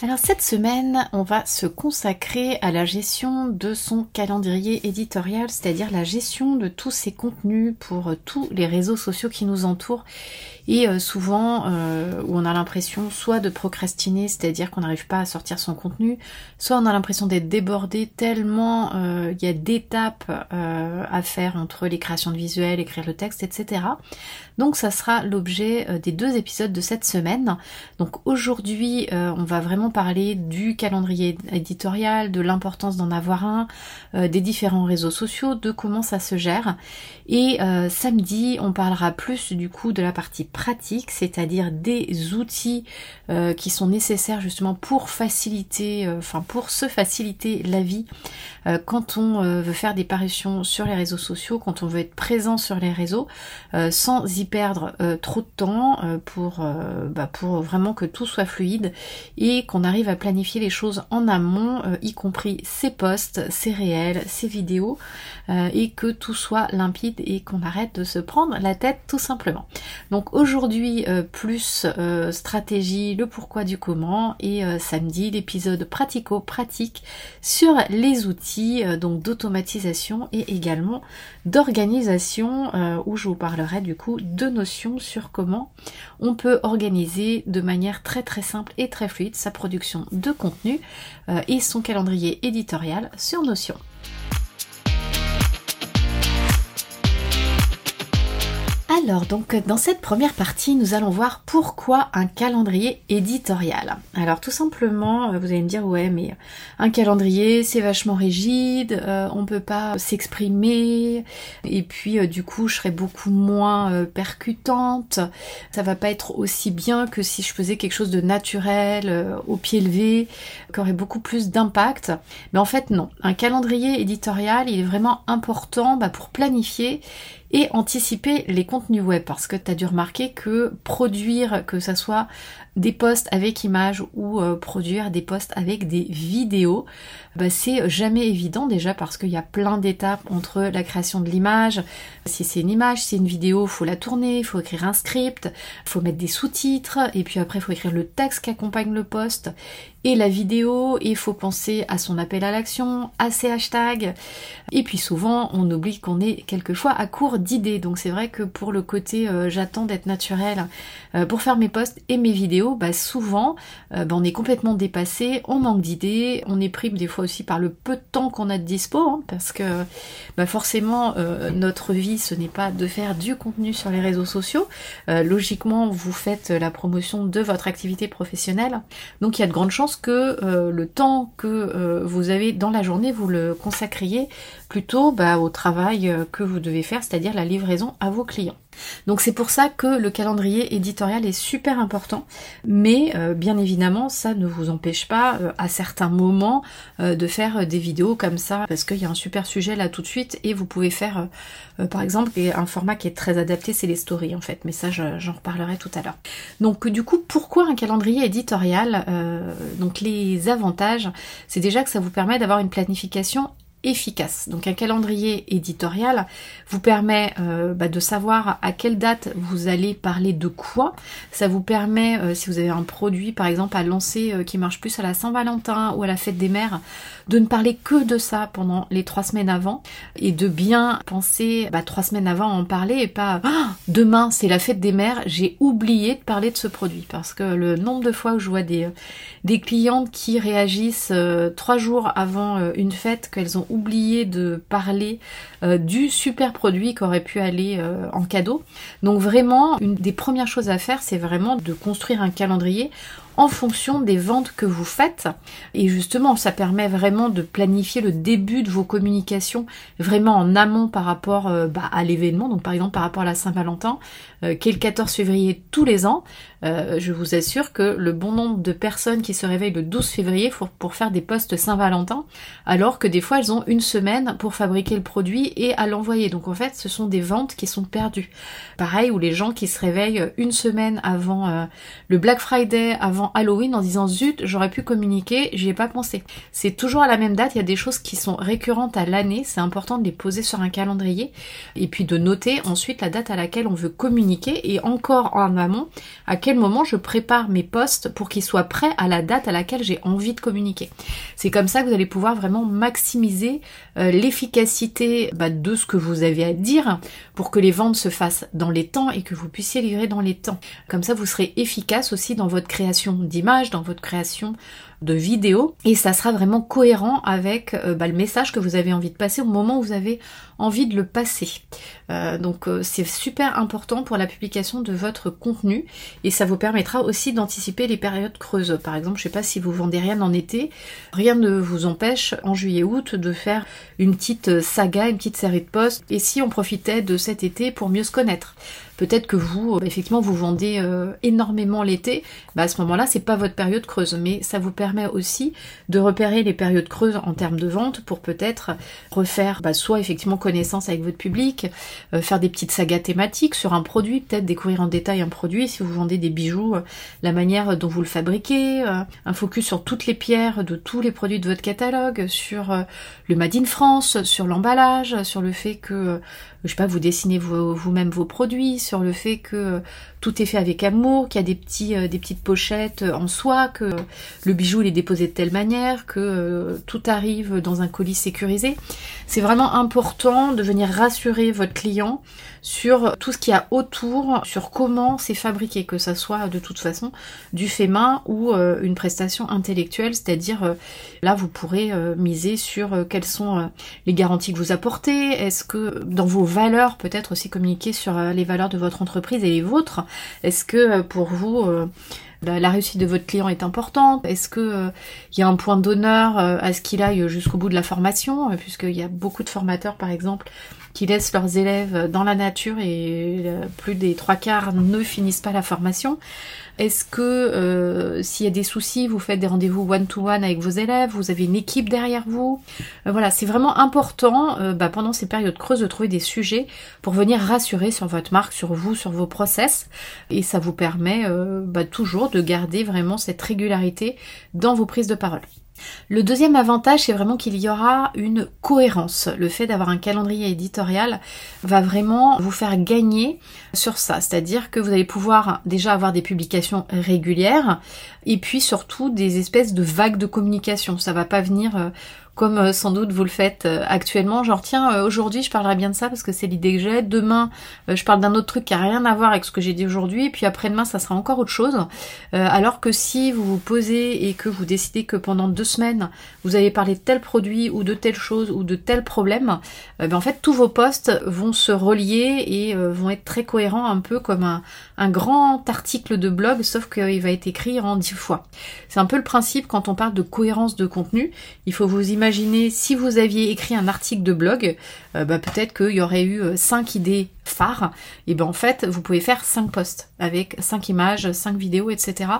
Alors cette semaine, on va se consacrer à la gestion de son calendrier éditorial, c'est-à-dire la gestion de tous ces contenus pour tous les réseaux sociaux qui nous entourent et euh, souvent euh, où on a l'impression soit de procrastiner, c'est-à-dire qu'on n'arrive pas à sortir son contenu, soit on a l'impression d'être débordé tellement euh, il y a d'étapes à faire entre les créations de visuels, écrire le texte, etc. Donc ça sera l'objet des deux épisodes de cette semaine. Donc aujourd'hui on va vraiment parler du calendrier éditorial, de l'importance d'en avoir un, des différents réseaux sociaux, de comment ça se gère. Et samedi on parlera plus du coup de la partie pratique, c'est-à-dire des outils euh, qui sont nécessaires justement pour faciliter, euh, enfin pour se faciliter la vie euh, quand on veut faire des parutions sur les réseaux sociaux, quand on veut être présent sur les réseaux, sans y perdre trop de temps pour, bah, pour vraiment que tout soit fluide et qu'on arrive à planifier les choses en amont, y compris ses posts, ses réels, ses vidéos, et que tout soit limpide et qu'on arrête de se prendre la tête tout simplement. Donc aujourd'hui euh, plus euh, stratégie, le pourquoi du comment, et euh, samedi, l'épisode pratico-pratique sur les outils donc d'automatisation et également d'organisation, où je vous parlerai du coup de notions sur comment on peut organiser de manière très très simple et très fluide sa production de contenu et son calendrier éditorial sur Notion. Alors donc dans cette première partie nous allons voir pourquoi un calendrier éditorial. Alors tout simplement euh, vous allez me dire ouais mais un calendrier c'est vachement rigide, euh, on peut pas s'exprimer et puis euh, du coup je serais beaucoup moins percutante, ça va pas être aussi bien que si je faisais quelque chose de naturel au pied levé qui aurait beaucoup plus d'impact. Mais en fait non, un calendrier éditorial il est vraiment important bah, pour planifier et anticiper les contenus web parce que tu as dû remarquer que produire que ça soit des posts avec images ou euh, produire des posts avec des vidéos, bah, c'est jamais évident déjà parce qu'il y a plein d'étapes entre la création de l'image. Si c'est une image, si c'est une vidéo, faut la tourner, il faut écrire un script, faut mettre des sous-titres et puis après il faut écrire le texte qui accompagne le post et la vidéo il faut penser à son appel à l'action, à ses hashtags. Et puis souvent on oublie qu'on est quelquefois à court d'idées. Donc c'est vrai que pour le côté euh, j'attends d'être naturel euh, pour faire mes posts et mes vidéos, bah souvent, euh, bah, on est complètement dépassé, on manque d'idées, on est pris des fois aussi par le peu de temps qu'on a de dispo, hein, parce que bah forcément, notre vie, ce n'est pas de faire du contenu sur les réseaux sociaux. Logiquement, vous faites la promotion de votre activité professionnelle, donc il y a de grandes chances que le temps que vous avez dans la journée, vous le consacriez plutôt bah, au travail que vous devez faire, c'est-à-dire la livraison à vos clients. Donc c'est pour ça que le calendrier éditorial est super important, mais euh, bien évidemment ça ne vous empêche pas euh, à certains moments euh, de faire des vidéos comme ça, parce qu'il y a un super sujet là tout de suite et vous pouvez faire par exemple un format qui est très adapté, c'est les stories en fait, mais ça j'en reparlerai tout à l'heure. Donc du coup pourquoi un calendrier éditorial Donc les avantages, c'est déjà que ça vous permet d'avoir une planification efficace. Donc un calendrier éditorial vous permet euh, bah, de savoir à quelle date vous allez parler de quoi. Ça vous permet, euh, si vous avez un produit par exemple à lancer euh, qui marche plus à la Saint-Valentin ou à la fête des mères, de ne parler que de ça pendant les trois semaines avant et de bien penser bah, trois semaines avant à en parler et pas ah, demain c'est la fête des mères, j'ai oublié de parler de ce produit parce que le nombre de fois où je vois des, des clientes qui réagissent trois jours avant une fête qu'elles ont oublié de parler euh, du super produit qui aurait pu aller euh, en cadeau. Donc vraiment, une des premières choses à faire, c'est vraiment de construire un calendrier en fonction des ventes que vous faites. Et justement, ça permet vraiment de planifier le début de vos communications vraiment en amont par rapport euh, bah, à l'événement. Donc par exemple par rapport à la Saint-Valentin, euh, qui est le 14 février tous les ans. Euh, je vous assure que le bon nombre de personnes qui se réveillent le 12 février pour, pour faire des postes Saint-Valentin, alors que des fois elles ont une semaine pour fabriquer le produit et à l'envoyer. Donc en fait, ce sont des ventes qui sont perdues. Pareil, ou les gens qui se réveillent une semaine avant le Black Friday, avant Halloween en disant zut, j'aurais pu communiquer, j'y ai pas pensé. C'est toujours à la même date, il y a des choses qui sont récurrentes à l'année, c'est important de les poser sur un calendrier et puis de noter ensuite la date à laquelle on veut communiquer et encore en amont, à quel moment je prépare mes posts pour qu'ils soient prêts à la date à laquelle j'ai envie de communiquer. C'est comme ça que vous allez pouvoir vraiment maximiser euh, l'efficacité bah, de ce que vous avez à dire pour que les ventes se fassent dans les temps et que vous puissiez livrer dans les temps. Comme ça, vous serez efficace aussi dans votre création d'images, dans votre création de vidéos, et ça sera vraiment cohérent avec euh, bah, le message que vous avez envie de passer au moment où vous avez envie de le passer. Euh, donc euh, c'est super important pour la publication de votre contenu et ça vous permettra aussi d'anticiper les périodes creuses. Par exemple, je sais pas si vous vendez rien en été, rien ne vous empêche en juillet-août de faire une petite saga, une petite série de posts. Et si on profitait de cet été pour mieux se connaître Peut-être que vous, effectivement, vous vendez énormément l'été, bah à ce moment-là, c'est pas votre période creuse, mais ça vous permet aussi de repérer les périodes creuses en termes de vente pour peut-être refaire bah, soit effectivement connaissance avec votre public, euh, faire des petites sagas thématiques sur un produit, peut-être découvrir en détail un produit. Si vous vendez des bijoux, euh, la manière dont vous le fabriquez, euh, un focus sur toutes les pierres de tous les produits de votre catalogue, sur le Made in France, sur l'emballage, sur le fait que je sais pas, vous dessinez vous-même vos produits, sur le fait que tout est fait avec amour, qu'il y a des petits, des petites pochettes en soie, que le bijou il est déposé de telle manière, que tout arrive dans un colis sécurisé. C'est vraiment important de venir rassurer votre client sur tout ce qu'il y a autour, sur comment c'est fabriqué, que ça soit de toute façon du fait main ou euh, une prestation intellectuelle, c'est-à-dire euh, là vous pourrez euh, miser sur quelles sont les garanties que vous apportez, est-ce que dans vos valeurs peut-être aussi communiquer sur les valeurs de votre entreprise et les vôtres, est-ce que pour vous la, réussite de votre client est importante? Est-ce que il y a un point d'honneur à ce qu'il aille jusqu'au bout de la formation? Puisqu'il y a beaucoup de formateurs, par exemple, qui laissent leurs élèves dans la nature et euh, plus des trois quarts ne finissent pas la formation. Est-ce que euh, s'il y a des soucis, vous faites des rendez-vous one-to-one avec vos élèves, vous avez une équipe derrière vous? Euh, Voilà, c'est vraiment important bah, pendant ces périodes creuses de trouver des sujets pour venir rassurer sur votre marque, sur vous, sur vos process. Et ça vous permet bah, toujours de garder vraiment cette régularité dans vos prises de parole. Le deuxième avantage, c'est vraiment qu'il y aura une cohérence. Le fait d'avoir un calendrier éditorial va vraiment vous faire gagner sur ça. C'est-à-dire que vous allez pouvoir déjà avoir des publications régulières et puis surtout des espèces de vagues de communication. Ça va pas venir euh, comme euh, sans doute vous le faites euh, actuellement, genre tiens euh, aujourd'hui je parlerai bien de ça parce que c'est l'idée que j'ai, demain je parle d'un autre truc qui a rien à voir avec ce que j'ai dit aujourd'hui, et puis après-demain ça sera encore autre chose. alors que si vous vous posez et que vous décidez que pendant deux semaines vous allez parler de tel produit ou de telle chose ou de tel problème, ben en fait tous vos posts vont se relier et vont être très cohérents un peu comme un, un grand article de blog sauf qu'il va être écrit en dix fois. C'est un peu le principe quand on parle de cohérence de contenu, il faut vous imaginer imaginez si vous aviez écrit un article de blog, euh, bah, peut-être qu'il y aurait eu 5 euh, idées phares, et ben en fait vous pouvez faire 5 posts avec 5 images, 5 vidéos, etc.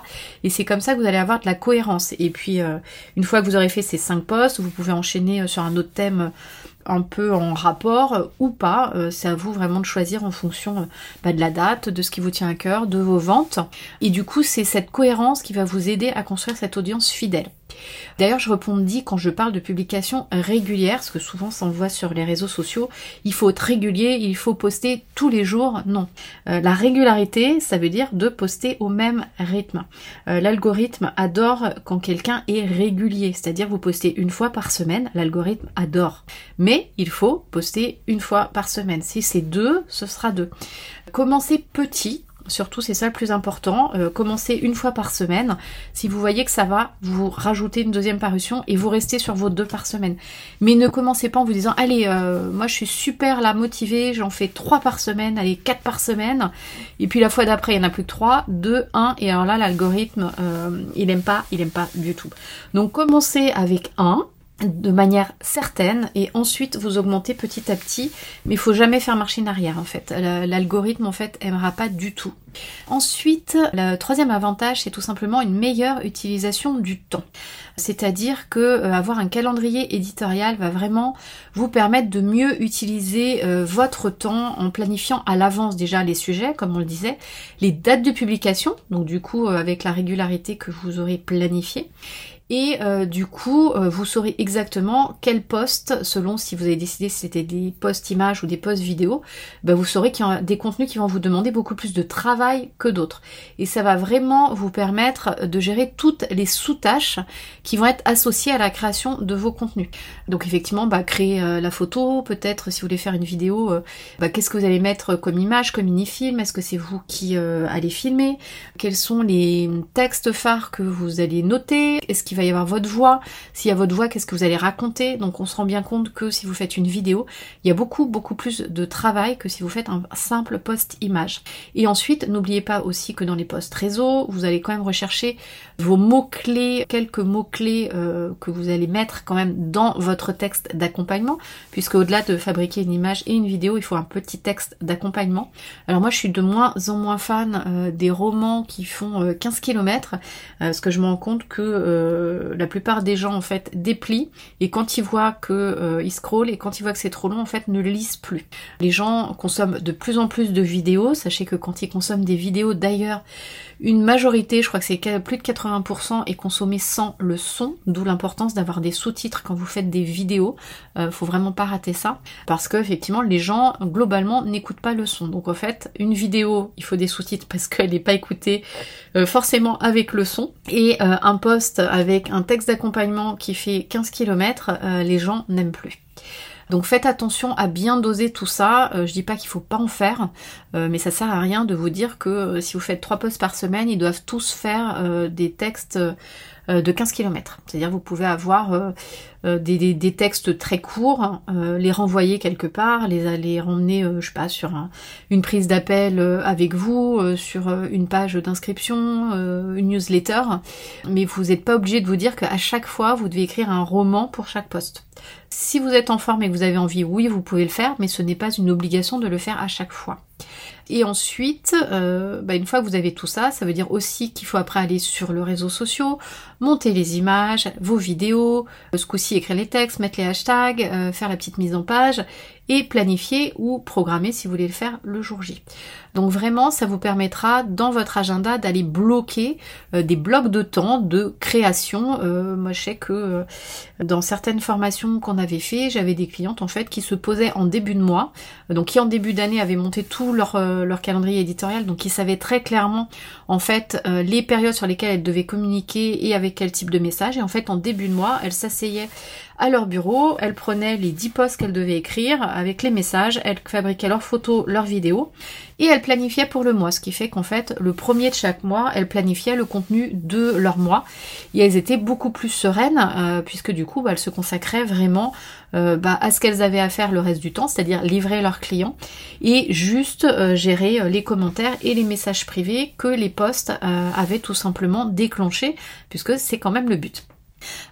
Et c'est comme ça que vous allez avoir de la cohérence. Et puis euh, une fois que vous aurez fait ces 5 posts, vous pouvez enchaîner sur un autre thème un peu en rapport ou pas. c'est à vous vraiment de choisir en fonction bah, de la date, de ce qui vous tient à cœur, de vos ventes. Et du coup, c'est cette cohérence qui va vous aider à construire cette audience fidèle. D'ailleurs, je répondis quand je parle de publication régulière, parce que souvent ça voit sur les réseaux sociaux, il faut être régulier, il faut poster tous les jours. Non. Euh, la régularité, ça veut dire de poster au même rythme. Euh, l'algorithme adore quand quelqu'un est régulier, c'est-à-dire vous postez une fois par semaine, l'algorithme adore. Mais il faut poster une fois par semaine. Si c'est deux, ce sera deux. Commencez petit, Surtout, c'est ça le plus important. Euh, commencez une fois par semaine. Si vous voyez que ça va, vous rajoutez une deuxième parution et vous restez sur vos deux par semaine. Mais ne commencez pas en vous disant, allez, euh, moi je suis super là motivée, j'en fais trois par semaine, allez, quatre par semaine. Et puis la fois d'après, il n'y en a plus que trois, deux, un. Et alors là, l'algorithme, euh, il aime pas, il aime pas du tout. Donc commencez avec un de manière certaine et ensuite vous augmentez petit à petit mais il faut jamais faire machine arrière en fait. L'algorithme en fait aimera pas du tout. Ensuite le troisième avantage c'est tout simplement une meilleure utilisation du temps. C'est-à-dire que euh, avoir un calendrier éditorial va vraiment vous permettre de mieux utiliser euh, votre temps en planifiant à l'avance déjà les sujets comme on le disait les dates de publication donc du coup euh, avec la régularité que vous aurez planifié et euh, du coup, euh, vous saurez exactement quel poste, selon si vous avez décidé si c'était des posts images ou des posts vidéo, bah, vous saurez qu'il y a des contenus qui vont vous demander beaucoup plus de travail que d'autres. Et ça va vraiment vous permettre de gérer toutes les sous-tâches qui vont être associées à la création de vos contenus. Donc effectivement, bah, créer euh, la photo, peut-être si vous voulez faire une vidéo, bah, qu'est-ce que vous allez mettre comme image, comme mini-film, est-ce que c'est vous qui allez filmer, quels sont les textes phares que vous allez noter, est-ce qu'il va y avoir votre voix. S'il y a votre voix, qu'est-ce que vous allez raconter? Donc on se rend bien compte que si vous faites une vidéo, il y a beaucoup beaucoup plus de travail que si vous faites un simple post image. Et ensuite, n'oubliez pas aussi que dans les posts réseau, vous allez quand même rechercher vos mots-clés, quelques mots-clés euh, que vous allez mettre quand même dans votre texte d'accompagnement, puisque au-delà de fabriquer une image et une vidéo, il faut un petit texte d'accompagnement. Alors moi, je suis de moins en moins fan euh, des romans qui font 15 euh, km, parce que je me rends compte que la plupart des gens en fait déplient et quand ils voient que ils scrollent et quand ils voient que c'est trop long, en fait, ne lisent plus. Les gens consomment de plus en plus de vidéos. Sachez que quand ils consomment des vidéos, d'ailleurs, une majorité, je crois que c'est plus de 80% est consommé sans le son, d'où l'importance d'avoir des sous-titres quand vous faites des vidéos. Euh, faut vraiment pas rater ça, parce que effectivement les gens globalement n'écoutent pas le son. Donc en fait, une vidéo, il faut des sous-titres parce qu'elle n'est pas écoutée euh, forcément avec le son. Et euh, un post avec un texte d'accompagnement qui fait 15 km, les gens n'aiment plus. Donc faites attention à bien doser tout ça. Euh, je dis pas qu'il faut pas en faire, euh, mais ça sert à rien de vous dire que euh, si vous faites trois posts par semaine, ils doivent tous faire des textes de 15 km. C'est-à-dire vous pouvez avoir des, textes très courts, les renvoyer quelque part, les aller ramener, je sais pas, sur une prise d'appel avec vous, sur une page d'inscription, une newsletter, mais vous n'êtes pas obligé de vous dire qu'à chaque fois vous devez écrire un roman pour chaque poste. Si vous êtes en forme et que vous avez envie, oui, vous pouvez le faire, mais ce n'est pas une obligation de le faire à chaque fois. Et ensuite, euh, bah, une fois que vous avez tout ça, ça veut dire aussi qu'il faut après aller sur le réseau social, monter les images, vos vidéos, ce coup-ci écrire les textes, mettre les hashtags, euh, faire la petite mise en page et planifier ou programmer si vous voulez le faire le jour J. Donc vraiment, ça vous permettra dans votre agenda d'aller bloquer euh, des blocs de temps de création. Euh, moi, je sais que euh, dans certaines formations qu'on avait fait, j'avais des clientes en fait qui se posaient en début de mois, donc qui en début d'année avaient monté tout leur, leur calendrier éditorial, donc qui savaient très clairement en fait les périodes sur lesquelles elles devaient communiquer et avec quel type de message. Et en fait, en début de mois, elles s'asseyaient à leur bureau, elles prenaient les 10 posts qu'elles devaient écrire. Avec les messages, elles fabriquaient leurs photos, leurs vidéos, et elles planifiaient pour le mois, ce qui fait qu'en fait, le premier de chaque mois, elles planifiaient le contenu de leur mois, et elles étaient beaucoup plus sereines, euh, puisque du coup, bah, elles se consacraient vraiment euh, bah, à ce qu'elles avaient à faire le reste du temps, c'est-à-dire livrer leurs clients, et juste euh, gérer les commentaires et les messages privés que les posts avaient tout simplement déclenchés, puisque c'est quand même le but.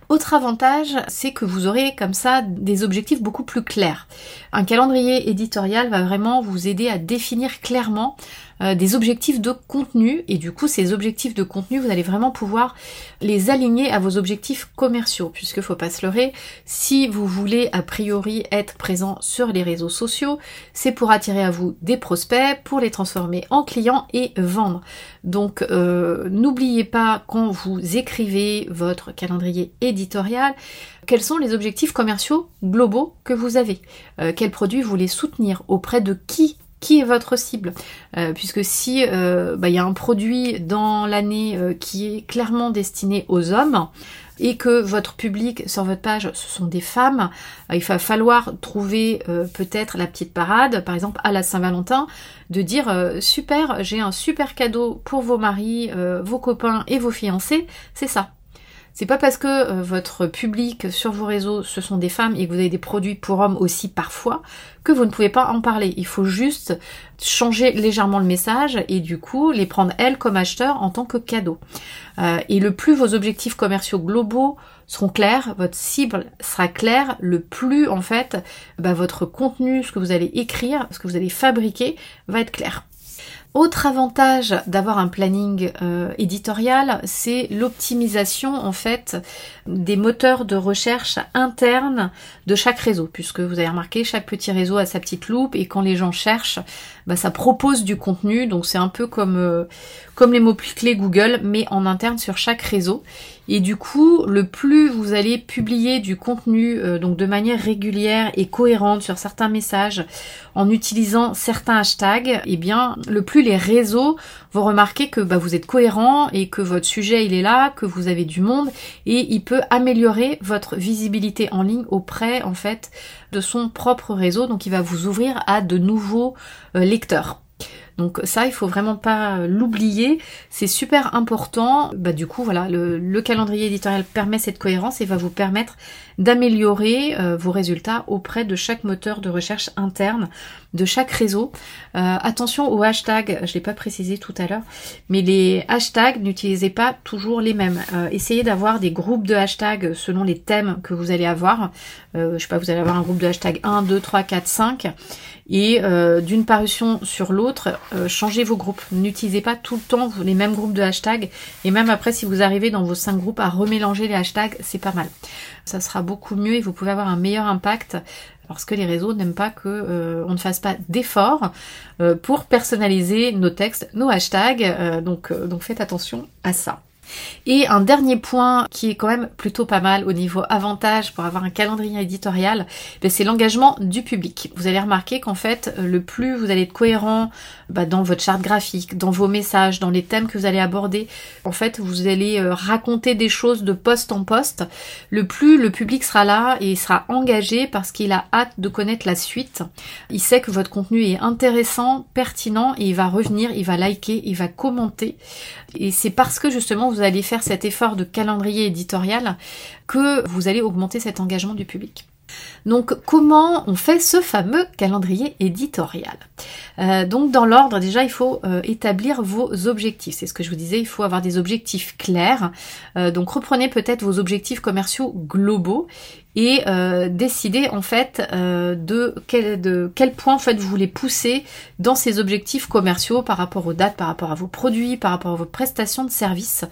Autre avantage, c'est que vous aurez comme ça des objectifs beaucoup plus clairs. Un calendrier éditorial va vraiment vous aider à définir clairement euh, des objectifs de contenu. Et du coup ces objectifs de contenu vous allez vraiment pouvoir les aligner à vos objectifs commerciaux. Puisque faut pas se leurrer si vous voulez a priori être présent sur les réseaux sociaux c'est pour attirer à vous des prospects pour les transformer en clients et vendre. Donc euh, n'oubliez pas quand vous écrivez votre calendrier éditorial quels sont les objectifs commerciaux globaux que vous avez? Euh, Quels produits vous voulez soutenir Auprès de qui qui est votre cible euh, Puisque si euh, bah, il y a un produit dans l'année qui est clairement destiné aux hommes et que votre public sur votre page ce sont des femmes, il va falloir trouver peut-être la petite parade, par exemple à la Saint-Valentin, de dire super, j'ai un super cadeau pour vos maris, vos copains et vos fiancés, c'est ça. C'est pas parce que euh, votre public sur vos réseaux ce sont des femmes et que vous avez des produits pour hommes aussi parfois que vous ne pouvez pas en parler. Il faut juste changer légèrement le message et du coup les prendre elles comme acheteurs en tant que cadeau. Euh, et le plus vos objectifs commerciaux globaux seront clairs, votre cible sera claire, le plus en fait bah, votre contenu, ce que vous allez écrire, ce que vous allez fabriquer va être clair. Autre avantage d'avoir un planning euh, éditorial, c'est l'optimisation en fait des moteurs de recherche internes de chaque réseau, puisque vous avez remarqué chaque petit réseau a sa petite loupe et quand les gens cherchent, bah, ça propose du contenu, donc c'est un peu comme euh, comme les mots clés Google, mais en interne sur chaque réseau. Et du coup, le plus vous allez publier du contenu euh, donc de manière régulière et cohérente sur certains messages en utilisant certains hashtags, eh bien le plus les réseaux vont remarquer que bah, vous êtes cohérent et que votre sujet il est là, que vous avez du monde et il peut améliorer votre visibilité en ligne auprès en fait de son propre réseau. Donc il va vous ouvrir à de nouveaux euh, lecteurs. Donc ça, il faut vraiment pas l'oublier. C'est super important. Bah du coup, voilà, le, calendrier éditorial permet cette cohérence et va vous permettre d'améliorer euh, vos résultats auprès de chaque moteur de recherche interne, de chaque réseau. Euh, attention aux hashtags, je l'ai pas précisé tout à l'heure, mais les hashtags, n'utilisez pas toujours les mêmes. Euh, essayez d'avoir des groupes de hashtags selon les thèmes que vous allez avoir. je sais pas, vous allez avoir un groupe de hashtags 1, 2, 3, 4, 5 et euh, d'une parution sur l'autre, euh, changez vos groupes. N'utilisez pas tout le temps les mêmes groupes de hashtags et même après si vous arrivez dans vos cinq groupes à remélanger les hashtags, c'est pas mal. Ça sera beaucoup mieux et vous pouvez avoir un meilleur impact parce que les réseaux n'aiment pas que euh, on ne fasse pas d'efforts pour personnaliser nos textes, nos hashtags. donc donc faites attention à ça. Et un dernier point qui est quand même plutôt pas mal au niveau avantage pour avoir un calendrier éditorial, ben, c'est l'engagement du public. Vous allez remarquer qu'en fait, le plus vous allez être cohérent bah, dans votre charte graphique, dans vos messages, dans les thèmes que vous allez aborder, en fait, vous allez euh, raconter des choses de poste en poste, le plus le public sera là et sera engagé parce qu'il a hâte de connaître la suite. Il sait que votre contenu est intéressant, pertinent et il va revenir, il va liker, il va commenter. Et c'est parce que justement vous allez faire cet effort de calendrier éditorial que vous allez augmenter cet engagement du public. Donc comment on fait ce fameux calendrier éditorial euh, Donc dans l'ordre déjà il faut euh, établir vos objectifs. C'est ce que je vous disais, il faut avoir des objectifs clairs. Euh, donc reprenez peut-être vos objectifs commerciaux globaux et décidez en fait de, quel, de quel point en fait vous voulez pousser dans ces objectifs commerciaux par rapport aux dates, par rapport à vos produits, par rapport à vos prestations de services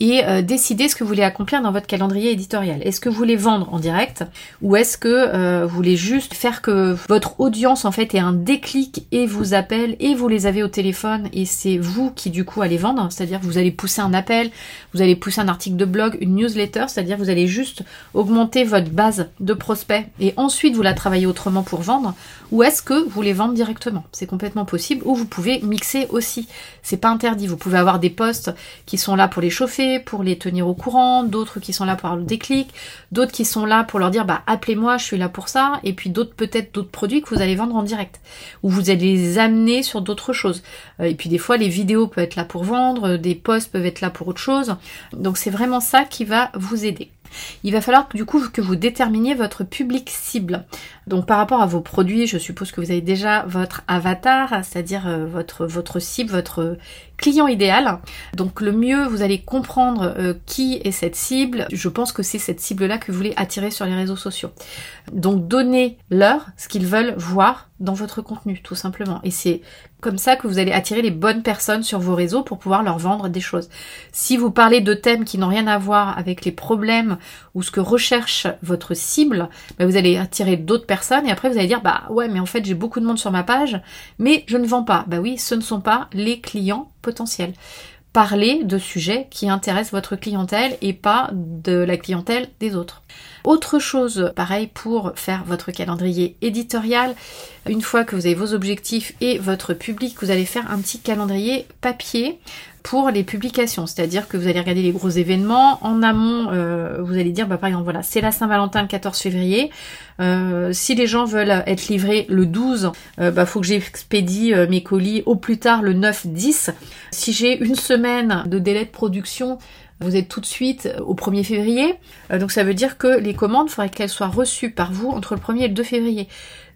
et euh, décider ce que vous voulez accomplir dans votre calendrier éditorial. Est-ce que vous voulez vendre en direct ou est-ce que euh, voulez juste faire que votre audience en fait ait un déclic et vous appelle et vous les avez au téléphone et c'est vous qui du coup allez vendre, c'est-à-dire vous allez pousser un appel, vous allez pousser un article de blog, une newsletter, c'est-à-dire vous allez juste augmenter votre base de prospects et ensuite vous la travaillez autrement pour vendre ou est-ce que vous les vendez directement? C'est complètement possible ou vous pouvez mixer aussi. C'est pas interdit. Vous pouvez avoir des postes qui sont là pour les chauffer, pour les tenir au courant, d'autres qui sont là pour avoir le déclic, d'autres qui sont là pour leur dire bah appelez-moi, je suis là pour ça, et puis d'autres peut-être d'autres produits que vous allez vendre en direct, ou vous allez les amener sur d'autres choses. Euh, et puis des fois les vidéos peuvent être là pour vendre, des posts peuvent être là pour autre chose. Donc c'est vraiment ça qui va vous aider. Il va falloir du coup que vous déterminiez votre public cible. Donc par rapport à vos produits, je suppose que vous avez déjà votre avatar, c'est-à-dire euh, votre votre cible, votre client idéal. Donc le mieux, vous allez comprendre euh, qui est cette cible. Je pense que c'est cette cible-là que vous voulez attirer sur les réseaux sociaux. Donc donnez-leur ce qu'ils veulent voir dans votre contenu, tout simplement. Et c'est comme ça que vous allez attirer les bonnes personnes sur vos réseaux pour pouvoir leur vendre des choses. Si vous parlez de thèmes qui n'ont rien à voir avec les problèmes ou ce que recherche votre cible, bah, vous allez attirer d'autres personnes et après vous allez dire bah ouais mais en fait j'ai beaucoup de monde sur ma page mais je ne vends pas. Bah oui, ce ne sont pas les clients potentiels. Parlez de sujets qui intéressent votre clientèle et pas de la clientèle des autres. Autre chose, pareil pour faire votre calendrier éditorial, une fois que vous avez vos objectifs et votre public, vous allez faire un petit calendrier papier pour les publications, c'est-à-dire que vous allez regarder les gros événements. En amont, euh, vous allez dire, bah, par exemple, voilà, c'est la Saint-Valentin le 14 février. Euh, si les gens veulent être livrés le 12, euh, bah, faut que j'expédie mes colis au plus tard le 9-10. Si j'ai une semaine de délai de production, vous êtes tout de suite au 1er février. donc ça veut dire que les commandes, il faudrait qu'elles soient reçues par vous entre le 1er et le 2 février.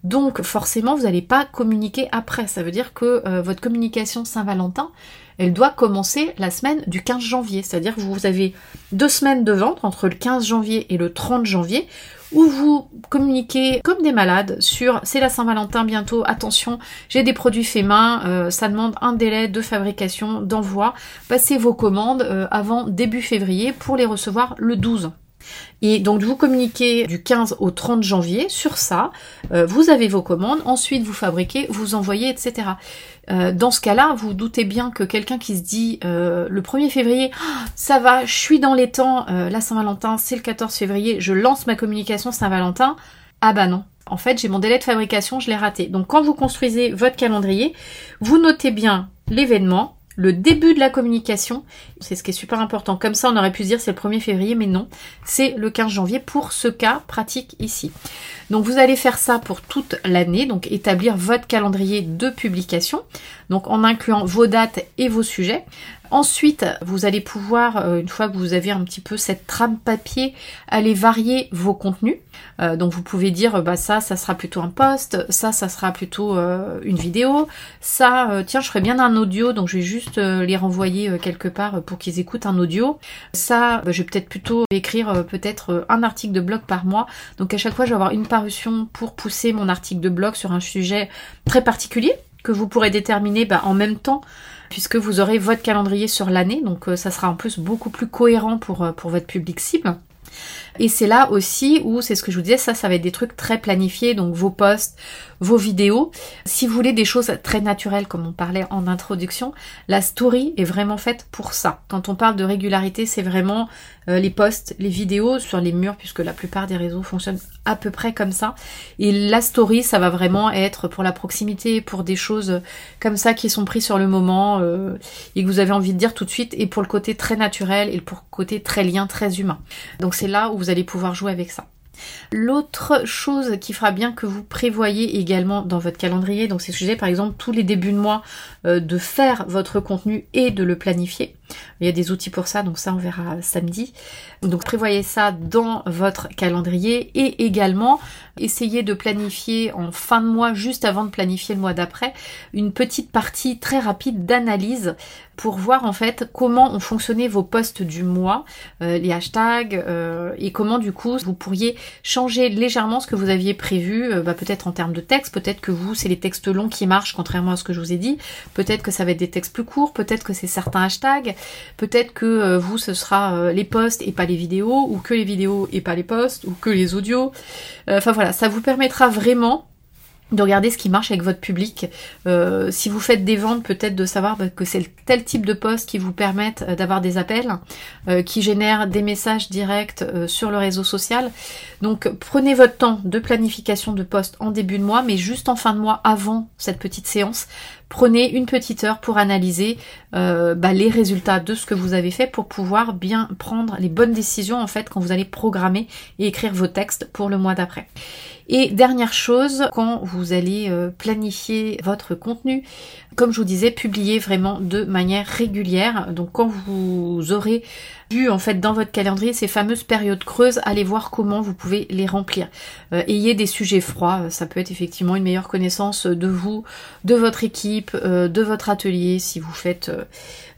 Donc forcément, vous n'allez pas communiquer après. Ça veut dire que votre communication Saint-Valentin, elle doit commencer la semaine du 15 janvier. C'est-à-dire que vous avez deux semaines de vente entre le 15 janvier et le 30 janvier où vous communiquez comme des malades sur c'est la Saint-Valentin bientôt, attention, j'ai des produits faits main, euh, ça demande un délai de fabrication, d'envoi, passez vos commandes euh, avant début février pour les recevoir le 12. Et donc vous communiquez du 15 au 30 janvier sur ça, euh, vous avez vos commandes, ensuite vous fabriquez, vous envoyez, etc. Euh, dans ce cas-là, vous doutez bien que quelqu'un qui se dit euh, le 1er février, ah, ça va, je suis dans les temps, la Saint-Valentin, c'est le 14 février, je lance ma communication Saint-Valentin, ah bah non. En fait, j'ai mon délai de fabrication, je l'ai raté. Donc quand vous construisez votre calendrier, vous notez bien l'événement, le début de la communication, c'est ce qui est super important. Comme ça, on aurait pu se dire c'est le 1er février, mais non, c'est le 15 janvier pour ce cas pratique ici. Donc vous allez faire ça pour toute l'année, donc établir votre calendrier de publication, donc en incluant vos dates et vos sujets. Ensuite, vous allez pouvoir, euh, une fois que vous avez un petit peu cette trame papier, aller varier vos contenus. Euh, donc vous pouvez dire, bah ça, ça sera plutôt un post, ça, ça sera plutôt euh, une vidéo, ça, tiens, je ferai bien un audio, donc je vais juste les renvoyer quelque part pour qu'ils écoutent un audio. Ça, bah, je vais peut-être plutôt écrire peut-être un article de blog par mois. Donc à chaque fois, je vais avoir une parution pour pousser mon article de blog sur un sujet très particulier que vous pourrez déterminer bah, en même temps puisque vous aurez votre calendrier sur l'année, donc euh, ça sera en plus beaucoup plus cohérent pour, euh, pour votre public cible. Et c'est là aussi où, c'est ce que je vous disais, ça, ça va être des trucs très planifiés, donc vos posts, vos vidéos. Si vous voulez des choses très naturelles, comme on parlait en introduction, la story est vraiment faite pour ça. Quand on parle de régularité, c'est vraiment euh, les posts, les vidéos sur les murs, puisque la plupart des réseaux fonctionnent à peu près comme ça. Et la story, ça va vraiment être pour la proximité, pour des choses comme ça qui sont prises sur le moment euh, et que vous avez envie de dire tout de suite, et pour le côté très naturel et pour le côté très lien, très humain. Donc c'est là où vous allez pouvoir jouer avec ça. L'autre chose qui fera bien que vous prévoyez également dans votre calendrier, donc c'est sujet par exemple tous les débuts de mois euh, de faire votre contenu et de le planifier. Il y a des outils pour ça, donc ça on verra samedi. Donc prévoyez ça dans votre calendrier et également essayez de planifier en fin de mois, juste avant de planifier le mois d'après, une petite partie très rapide d'analyse pour voir en fait comment ont fonctionné vos posts du mois, euh, les hashtags euh, et comment du coup vous pourriez changer légèrement ce que vous aviez prévu, euh, bah, peut-être en termes de texte, peut-être que vous c'est les textes longs qui marchent contrairement à ce que je vous ai dit, peut-être que ça va être des textes plus courts, peut-être que c'est certains hashtags, peut-être que vous ce sera les posts et pas les vidéos, ou que les vidéos et pas les posts, ou que les audios. Enfin voilà, ça vous permettra vraiment de regarder ce qui marche avec votre public. Euh, si vous faites des ventes, peut-être de savoir que c'est tel type de poste qui vous permettent euh, d'avoir des appels, euh, qui génèrent des messages directs sur le réseau social. Donc prenez votre temps de planification de poste en début de mois, mais juste en fin de mois avant cette petite séance, prenez une petite heure pour analyser bah, les résultats de ce que vous avez fait pour pouvoir bien prendre les bonnes décisions en fait quand vous allez programmer et écrire vos textes pour le mois d'après. Et dernière chose, quand vous allez euh, planifier votre contenu, comme je vous disais, publiez vraiment de manière régulière. Donc quand vous aurez vu en fait dans votre calendrier ces fameuses périodes creuses, allez voir comment vous pouvez les remplir. Euh, ayez des sujets froids, ça peut être effectivement une meilleure connaissance de vous, de votre équipe, euh, de votre atelier si vous faites euh,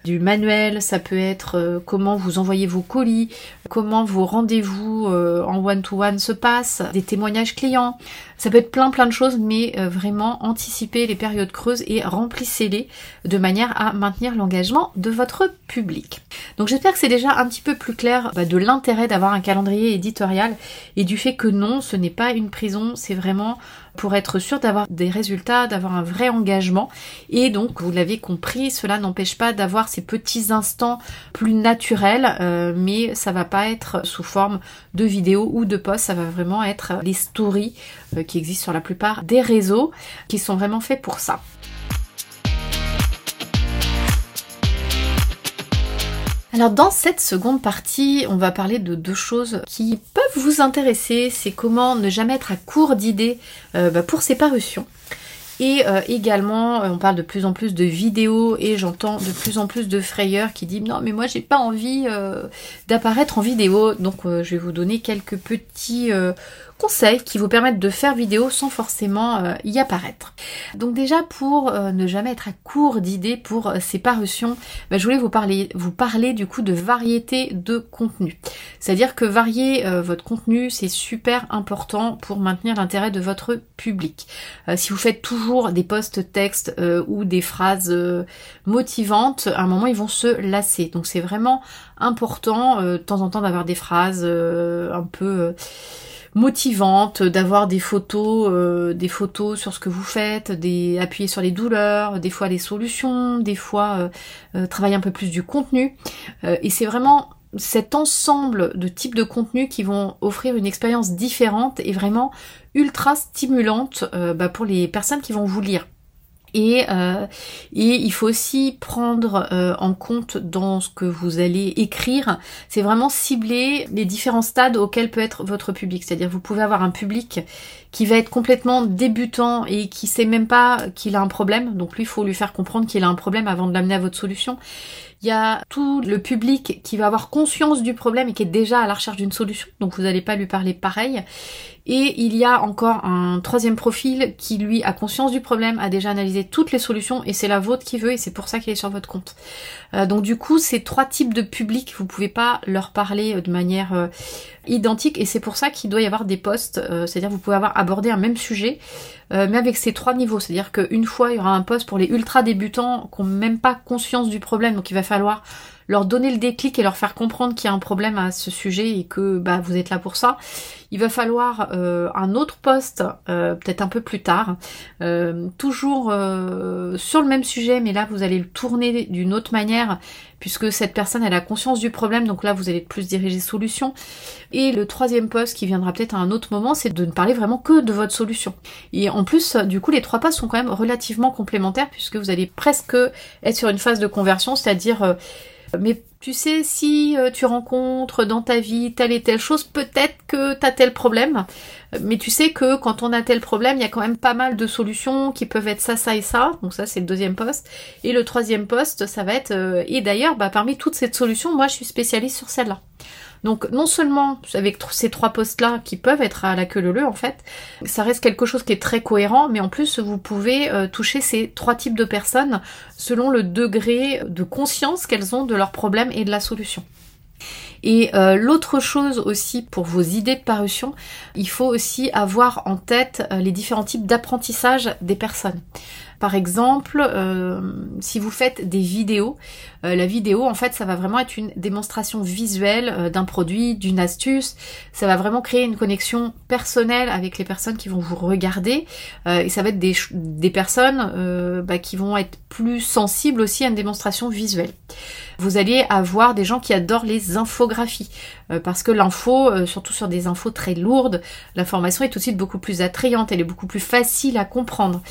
du manuel, ça peut être comment vous envoyez vos colis, comment vos rendez-vous en one-to-one se passent, des témoignages clients, ça peut être plein plein de choses, mais vraiment anticipez les périodes creuses et remplissez-les de manière à maintenir l'engagement de votre public. Donc j'espère que c'est déjà un petit peu plus clair bah, de l'intérêt d'avoir un calendrier éditorial et du fait que non, ce n'est pas une prison, c'est vraiment pour être sûr d'avoir des résultats, d'avoir un vrai engagement. Et donc, vous l'avez compris, cela n'empêche pas d'avoir ces petits instants plus naturels, euh, mais ça va pas être sous forme de vidéos ou de posts, ça va vraiment être les stories euh, qui existent sur la plupart des réseaux, qui sont vraiment faits pour ça. Alors dans cette seconde partie, on va parler de deux choses qui peuvent vous intéresser. C'est comment ne jamais être à court d'idées euh, bah, pour ses parutions. Et euh, également, euh, on parle de plus en plus de vidéos et j'entends de plus en plus de frayeurs qui disent non mais moi j'ai pas envie d'apparaître en vidéo. Donc je vais vous donner quelques petits conseils qui vous permettent de faire vidéo sans forcément euh, y apparaître. Donc déjà pour euh, ne jamais être à court d'idées pour euh, ces parutions, bah, je voulais vous parler, vous parler du coup de variété de contenu. C'est-à-dire que varier votre contenu c'est super important pour maintenir l'intérêt de votre public. si vous faites toujours des posts textes ou des phrases motivantes, à un moment ils vont se lasser. Donc c'est vraiment important de temps en temps d'avoir des phrases un peu motivante, d'avoir des photos, euh, des photos sur ce que vous faites, des appuyer sur les douleurs, des fois les solutions, des fois euh, euh, travailler un peu plus du contenu. et c'est vraiment cet ensemble de types de contenus qui vont offrir une expérience différente et vraiment ultra stimulante bah, pour les personnes qui vont vous lire. Et, euh, et, il faut aussi prendre euh, en compte dans ce que vous allez écrire, c'est vraiment cibler les différents stades auxquels peut être votre public. C'est-à-dire vous pouvez avoir un public qui va être complètement débutant et qui sait même pas qu'il a un problème. Donc lui, il faut lui faire comprendre qu'il a un problème avant de l'amener à votre solution. Il y a tout le public qui va avoir conscience du problème et qui est déjà à la recherche d'une solution. Donc vous n'allez pas lui parler pareil. Et il y a encore un troisième profil qui lui a conscience du problème, a déjà analysé toutes les solutions et c'est la vôtre qui veut et c'est pour ça qu'il est sur votre compte. Euh, donc du coup, ces trois types de publics, vous pouvez pas leur parler euh, de manière euh, identique et c'est pour ça qu'il doit y avoir des postes, c'est-à-dire vous pouvez avoir abordé un même sujet, mais avec ces trois niveaux, c'est-à-dire qu'une fois il y aura un poste pour les ultra débutants qui n'ont même pas conscience du problème, donc il va falloir leur donner le déclic et leur faire comprendre qu'il y a un problème à ce sujet et que bah, vous êtes là pour ça. Il va falloir euh, un autre poste, euh, peut-être un peu plus tard, euh, toujours sur le même sujet, mais là vous allez le tourner d'une autre manière, puisque cette personne elle a conscience du problème, donc là vous allez plus diriger solution. Et le troisième poste qui viendra peut-être à un autre moment, c'est de ne parler vraiment que de votre solution. Et en plus, du coup, les trois postes sont quand même relativement complémentaires, puisque vous allez presque être sur une phase de conversion, c'est-à-dire mais tu sais, si euh, tu rencontres dans ta vie telle et telle chose, peut-être que tu as tel problème. Mais tu sais que quand on a tel problème, il y a quand même pas mal de solutions qui peuvent être ça, ça et ça. Donc ça, c'est le deuxième poste. Et le troisième poste, ça va être... Euh, et d'ailleurs, bah, parmi toutes ces solutions, moi, je suis spécialiste sur celle-là. Donc non seulement avec ces trois postes-là qui peuvent être à la queue leu en fait, ça reste quelque chose qui est très cohérent, mais en plus vous pouvez euh, toucher ces trois types de personnes selon le degré de conscience qu'elles ont de leurs problèmes et de la solution. Et euh, l'autre chose aussi pour vos idées de parution, il faut aussi avoir en tête euh, les différents types d'apprentissage des personnes. Par exemple, euh, si vous faites des vidéos, euh, la vidéo en fait ça va vraiment être une démonstration visuelle euh, d'un produit, d'une astuce, ça va vraiment créer une connexion personnelle avec les personnes qui vont vous regarder et ça va être des, des personnes bah, qui vont être plus sensibles aussi à une démonstration visuelle. Vous allez avoir des gens qui adorent les infographies parce que l'info, surtout sur des infos très lourdes, l'information est aussi beaucoup plus attrayante, elle est beaucoup plus facile à comprendre.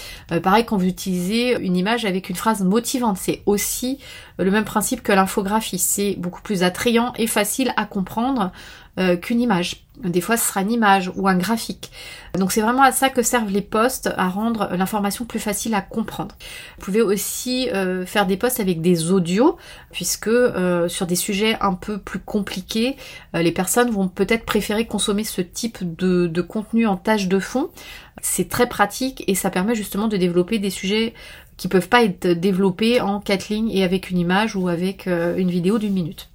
pareil quand vous une image avec une phrase motivante. C'est aussi le même principe que l'infographie. C'est beaucoup plus attrayant et facile à comprendre euh, qu'une image. Des fois, ce sera une image ou un graphique. Donc c'est vraiment à ça que servent les posts, à rendre l'information plus facile à comprendre. Vous pouvez aussi euh, faire des posts avec des audios, puisque euh, sur des sujets un peu plus compliqués, les personnes vont peut-être préférer consommer ce type de, de contenu en tâche de fond. C'est très pratique et ça permet justement de développer des sujets qui peuvent pas être développés en quatre lignes et avec une image ou avec une vidéo d'une minute.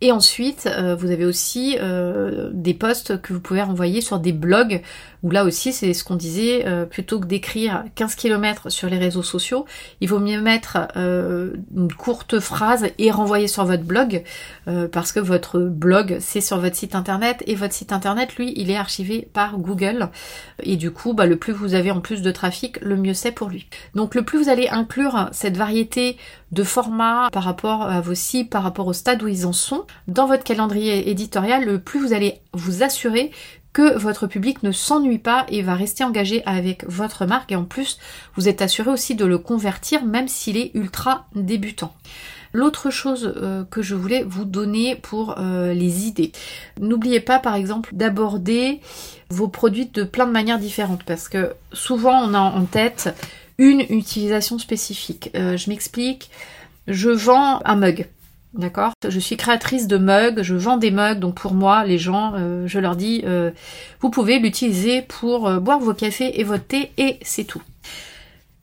Et ensuite, euh, vous avez aussi euh, des posts que vous pouvez renvoyer sur des blogs, où là aussi c'est ce qu'on disait, euh, plutôt que d'écrire 15 km sur les réseaux sociaux, il vaut mieux mettre une courte phrase et renvoyer sur votre blog, parce que votre blog c'est sur votre site internet, et votre site internet, lui, il est archivé par Google, et du coup, bah, le plus vous avez en plus de trafic, le mieux c'est pour lui. Donc le plus vous allez inclure cette variété de formats par rapport à vos sites, par rapport au stade où ils en sont, dans votre calendrier éditorial, le plus vous allez vous assurer que votre public ne s'ennuie pas et va rester engagé avec votre marque et en plus vous êtes assuré aussi de le convertir même s'il est ultra débutant. L'autre chose euh, que je voulais vous donner pour euh, les idées. N'oubliez pas par exemple d'aborder vos produits de plein de manières différentes parce que souvent on a en tête une utilisation spécifique. Euh, je m'explique. Je vends un mug. D'accord Je suis créatrice de mugs, je vends des mugs, donc pour moi, les gens, euh, je leur dis, euh, vous pouvez l'utiliser pour euh, boire vos cafés et votre thé, et c'est tout.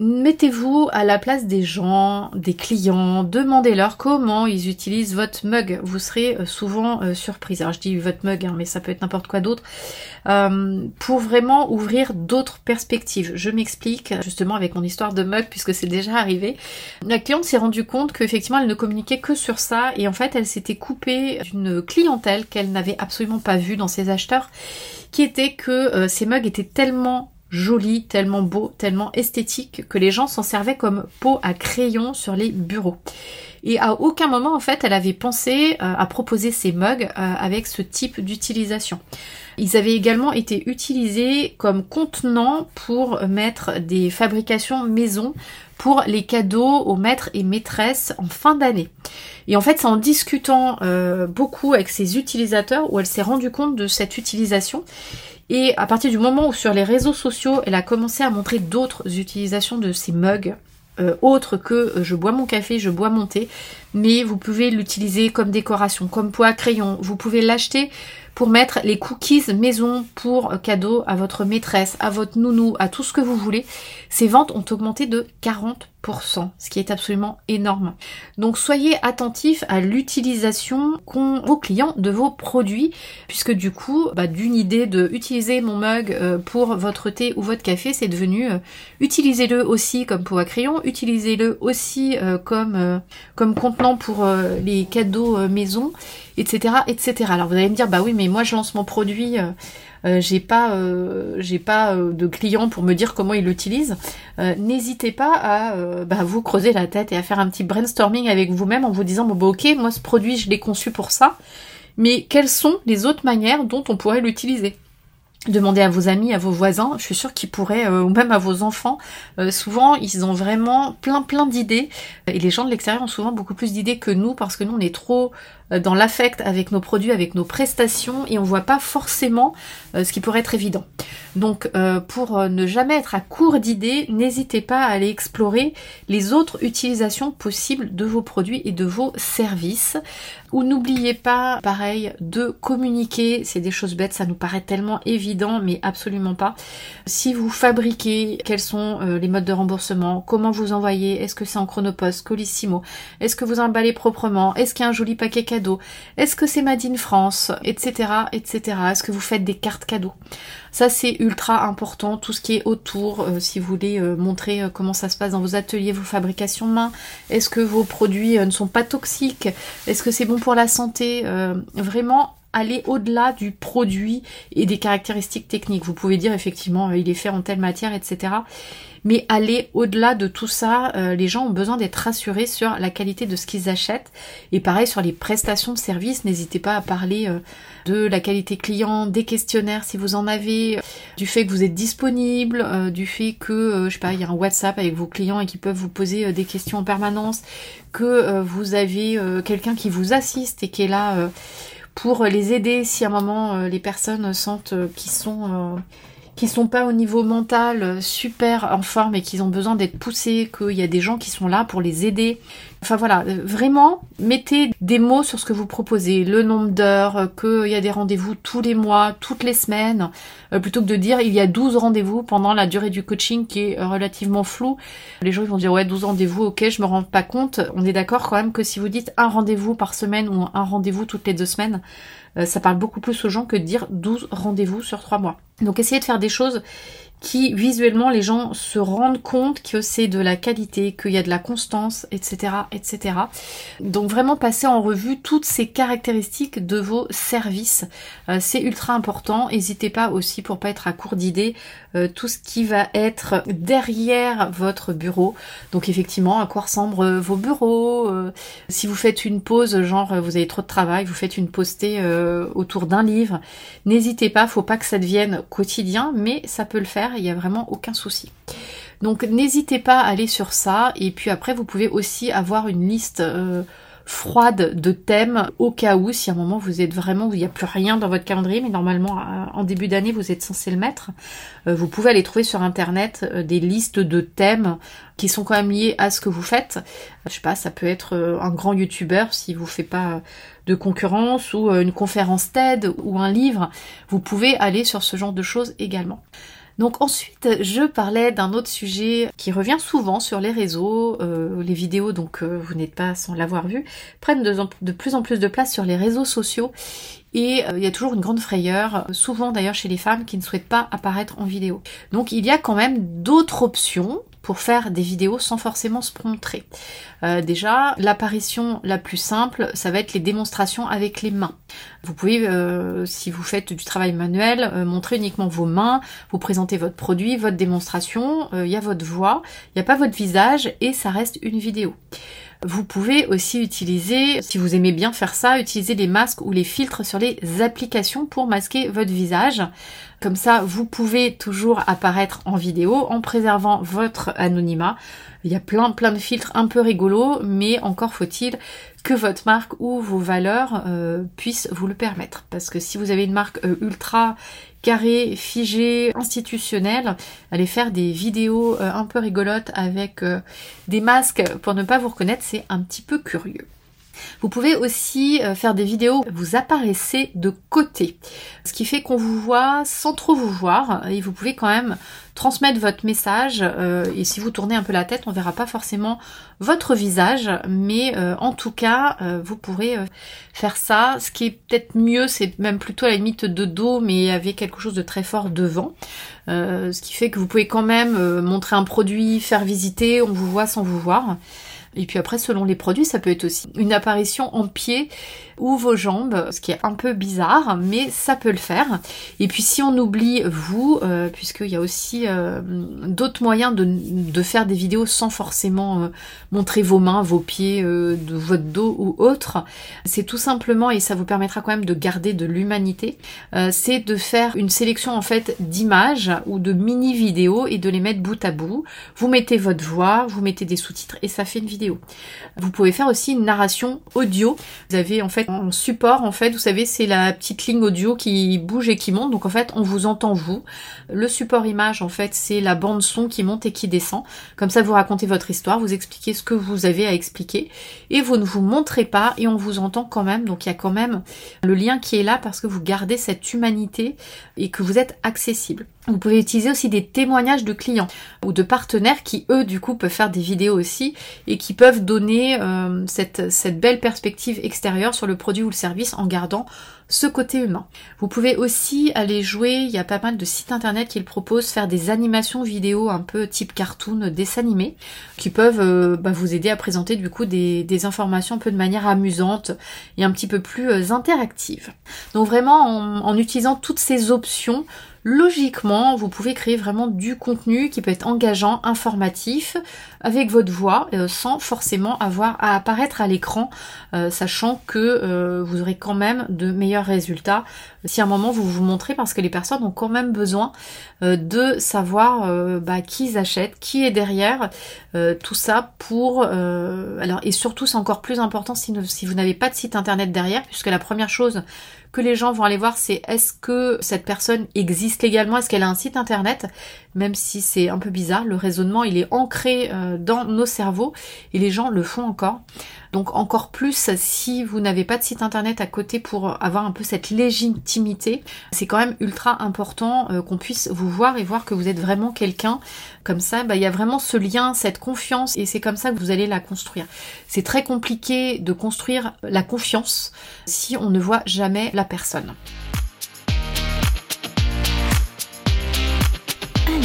Mettez-vous à la place des gens, des clients, demandez-leur comment ils utilisent votre mug. Vous serez euh, souvent euh, surprise. Alors je dis votre mug, hein, mais ça peut être n'importe quoi d'autre. Euh, pour vraiment ouvrir d'autres perspectives. Je m'explique justement avec mon histoire de mug puisque c'est déjà arrivé. La cliente s'est rendue compte qu'effectivement elle ne communiquait que sur ça et en fait elle s'était coupée d'une clientèle qu'elle n'avait absolument pas vue dans ses acheteurs qui était que ces mugs étaient tellement joli, tellement beau, tellement esthétique que les gens s'en servaient comme peau à crayon sur les bureaux. Et à aucun moment, en fait, elle avait pensé euh, à proposer ces mugs euh, avec ce type d'utilisation. Ils avaient également été utilisés comme contenants pour mettre des fabrications maison pour les cadeaux aux maîtres et maîtresses en fin d'année. Et en fait, c'est en discutant euh, beaucoup avec ses utilisateurs où elle s'est rendue compte de cette utilisation et à partir du moment où sur les réseaux sociaux, elle a commencé à montrer d'autres utilisations de ces mugs, euh, autres que euh, je bois mon café, je bois mon thé, mais vous pouvez l'utiliser comme décoration, comme poids crayon, vous pouvez l'acheter pour mettre les cookies maison pour euh, cadeau à votre maîtresse, à votre nounou, à tout ce que vous voulez. Ces ventes ont augmenté de 40% ce qui est absolument énorme. Donc soyez attentifs à l'utilisation qu'ont vos clients de vos produits, puisque du coup, bah, d'une idée de utiliser mon mug euh, pour votre thé ou votre café, c'est devenu euh, utilisez-le aussi comme pour à crayon, utilisez-le aussi euh, comme, comme contenant pour les cadeaux maison, etc., etc. Alors vous allez me dire, bah oui, mais moi je lance mon produit euh, j'ai pas, euh, j'ai pas euh, de clients pour me dire comment ils l'utilisent, n'hésitez pas à bah, vous creuser la tête et à faire un petit brainstorming avec vous-même en vous disant bon bah ok, moi ce produit je l'ai conçu pour ça, mais quelles sont les autres manières dont on pourrait l'utiliser? Demandez à vos amis, à vos voisins, je suis sûre qu'ils pourraient, ou même à vos enfants. souvent, ils ont vraiment plein plein d'idées. Et les gens de l'extérieur ont souvent beaucoup plus d'idées que nous parce que nous, on est trop dans l'affect avec nos produits, avec nos prestations, et on voit pas forcément euh, ce qui pourrait être évident. Donc euh, pour ne jamais être à court d'idées, n'hésitez pas à aller explorer les autres utilisations possibles de vos produits et de vos services. Ou n'oubliez pas, pareil, de communiquer. C'est des choses bêtes, ça nous paraît tellement évident, mais absolument pas. Si vous fabriquez, quels sont les modes de remboursement, comment vous envoyez, est-ce que c'est en chronopost, colissimo, est-ce que vous emballez proprement, est-ce qu'il y a un joli paquet est-ce que c'est Made in France Etc. etc. Est-ce que vous faites des cartes cadeaux? Ça c'est ultra important, tout ce qui est autour, euh, si vous voulez euh, montrer euh, comment ça se passe dans vos ateliers, vos fabrications main. Est-ce que vos produits ne sont pas toxiques? Est-ce que c'est bon pour la santé? Vraiment aller au-delà du produit et des caractéristiques techniques. Vous pouvez dire effectivement il est fait en telle matière, etc mais aller au-delà de tout ça, euh, les gens ont besoin d'être rassurés sur la qualité de ce qu'ils achètent. Et pareil sur les prestations de services, n'hésitez pas à parler euh, de la qualité client, des questionnaires si vous en avez, du fait que vous êtes disponible, euh, du fait que, je sais pas, il y a un WhatsApp avec vos clients et qui peuvent vous poser des questions en permanence, que vous avez quelqu'un qui vous assiste et qui est là pour les aider si à un moment les personnes sentent qu'ils sont qui sont pas au niveau mental euh, super en forme et qui ont besoin d'être poussés, qu'il y a des gens qui sont là pour les aider. Enfin voilà, euh, vraiment, mettez des mots sur ce que vous proposez, le nombre d'heures, euh, qu'il y a des rendez-vous tous les mois, toutes les semaines, plutôt que de dire il y a 12 rendez-vous pendant la durée du coaching qui est relativement flou. Les gens ils vont dire ouais 12 rendez-vous, ok, je me rends pas compte. On est d'accord quand même que si vous dites un rendez-vous par semaine ou un rendez-vous toutes les deux semaines, ça parle beaucoup plus aux gens que de dire 12 rendez-vous sur 3 mois. Donc essayez de faire des choses qui visuellement les gens se rendent compte que c'est de la qualité, qu'il y a de la constance, etc., etc. Donc vraiment passer en revue toutes ces caractéristiques de vos services, euh, c'est ultra important. N'hésitez pas aussi pour pas être à court d'idées euh, tout ce qui va être derrière votre bureau. Donc effectivement, à quoi ressemblent euh, vos bureaux Si vous faites une pause, genre vous avez trop de travail, vous faites une postée autour d'un livre, n'hésitez pas, faut pas que ça devienne quotidien, mais ça peut le faire il n'y a vraiment aucun souci. Donc n'hésitez pas à aller sur ça. Et puis après vous pouvez aussi avoir une liste euh, froide de thèmes au cas où si à un moment vous êtes vraiment il n'y a plus rien dans votre calendrier mais normalement euh, en début d'année vous êtes censé le mettre. Euh, vous pouvez aller trouver sur internet des listes de thèmes qui sont quand même liés à ce que vous faites. Je sais pas ça peut être un grand youtubeur si vous faites pas de concurrence ou une conférence TED ou un livre. Vous pouvez aller sur ce genre de choses également donc ensuite, je parlais d'un autre sujet qui revient souvent sur les réseaux. Euh, les vidéos, donc euh, vous n'êtes pas sans l'avoir vu, prennent de, plus en plus de place sur les réseaux sociaux. Et euh, il y a toujours une grande frayeur, souvent d'ailleurs chez les femmes qui ne souhaitent pas apparaître en vidéo. Donc il y a quand même d'autres options pour faire des vidéos sans forcément se montrer. Euh, déjà, l'apparition la plus simple, ça va être les démonstrations avec les mains. Vous pouvez, euh, si vous faites du travail manuel, euh, montrer uniquement vos mains, vous présentez votre produit, votre démonstration, il y a votre voix, il n'y a pas votre visage et ça reste une vidéo. Vous pouvez aussi utiliser, si vous aimez bien faire ça, utiliser les masques ou les filtres sur les applications pour masquer votre visage. Comme ça, vous pouvez toujours apparaître en vidéo en préservant votre anonymat. Il y a plein plein de filtres un peu rigolos, mais encore faut-il que votre marque ou vos valeurs euh, puissent vous le permettre. Parce que si vous avez une marque euh, ultra carrée, figée, institutionnelle, allez faire des vidéos euh, un peu rigolotes avec des masques pour ne pas vous reconnaître, c'est un petit peu curieux. Vous pouvez aussi euh, faire des vidéos où vous apparaissez de côté, ce qui fait qu'on vous voit sans trop vous voir et vous pouvez quand même transmettre votre message euh, et si vous tournez un peu la tête, on verra pas forcément votre visage, mais euh, en tout cas, vous pourrez faire ça. Ce qui est peut-être mieux, c'est même plutôt à la limite de dos, mais avec quelque chose de très fort devant. ce qui fait que vous pouvez quand même montrer un produit, faire visiter, on vous voit sans vous voir. Et puis après, selon les produits, ça peut être aussi une apparition en pied ou vos jambes, ce qui est un peu bizarre, mais ça peut le faire. Et puis si on oublie vous, euh, puisqu'il y a aussi euh, d'autres moyens de, faire des vidéos sans forcément euh, montrer vos mains, vos pieds, de votre dos ou autre, c'est tout simplement, et ça vous permettra quand même de garder de l'humanité, c'est de faire une sélection en fait d'images ou de mini vidéos et de les mettre bout à bout. Vous mettez votre voix, vous mettez des sous-titres et ça fait une vidéo. Vous pouvez faire aussi une narration audio. Vous avez en fait en support, en fait, vous savez, c'est la petite ligne audio qui bouge et qui monte. Donc en fait, on vous entend vous. Le support image, en fait, c'est la bande son qui monte et qui descend. Comme ça, vous racontez votre histoire, vous expliquez ce que vous avez à expliquer. Et vous ne vous montrez pas et on vous entend quand même. Donc il y a quand même le lien qui est là parce que vous gardez cette humanité et que vous êtes accessible. Vous pouvez utiliser aussi des témoignages de clients ou de partenaires qui, eux, du coup, peuvent faire des vidéos aussi et qui peuvent donner euh, cette, cette belle perspective extérieure sur le produit ou le service en gardant ce côté humain. Vous pouvez aussi aller jouer, il y a pas mal de sites internet qui le proposent, faire des animations vidéo un peu type cartoon, dessin animé, qui peuvent euh, bah, vous aider à présenter du coup des, informations un peu de manière amusante et un petit peu plus euh, interactive. Donc vraiment en, en utilisant toutes ces options, logiquement, vous pouvez créer vraiment du contenu qui peut être engageant, informatif, avec votre voix, euh, sans forcément avoir à apparaître à l'écran, euh, sachant que euh, vous aurez quand même de meilleurs résultats si à un moment vous vous montrez, parce que les personnes ont quand même besoin de savoir bah, qui ils achètent, qui est derrière, tout ça pour... alors Et surtout, c'est encore plus important si, si vous n'avez pas de site internet derrière, puisque la première chose que les gens vont aller voir, c'est est-ce que cette personne existe légalement, est-ce qu'elle a un site internet, même si c'est un peu bizarre, le raisonnement il est ancré euh, dans nos cerveaux et les gens le font encore. Donc encore plus si vous n'avez pas de site internet à côté pour avoir un peu cette légitimité, c'est quand même ultra important euh, qu'on puisse vous voir et voir que vous êtes vraiment quelqu'un. Comme ça, bah, il y a vraiment ce lien, cette confiance et c'est comme ça que vous allez la construire. C'est très compliqué de construire la confiance si on ne voit jamais la personne.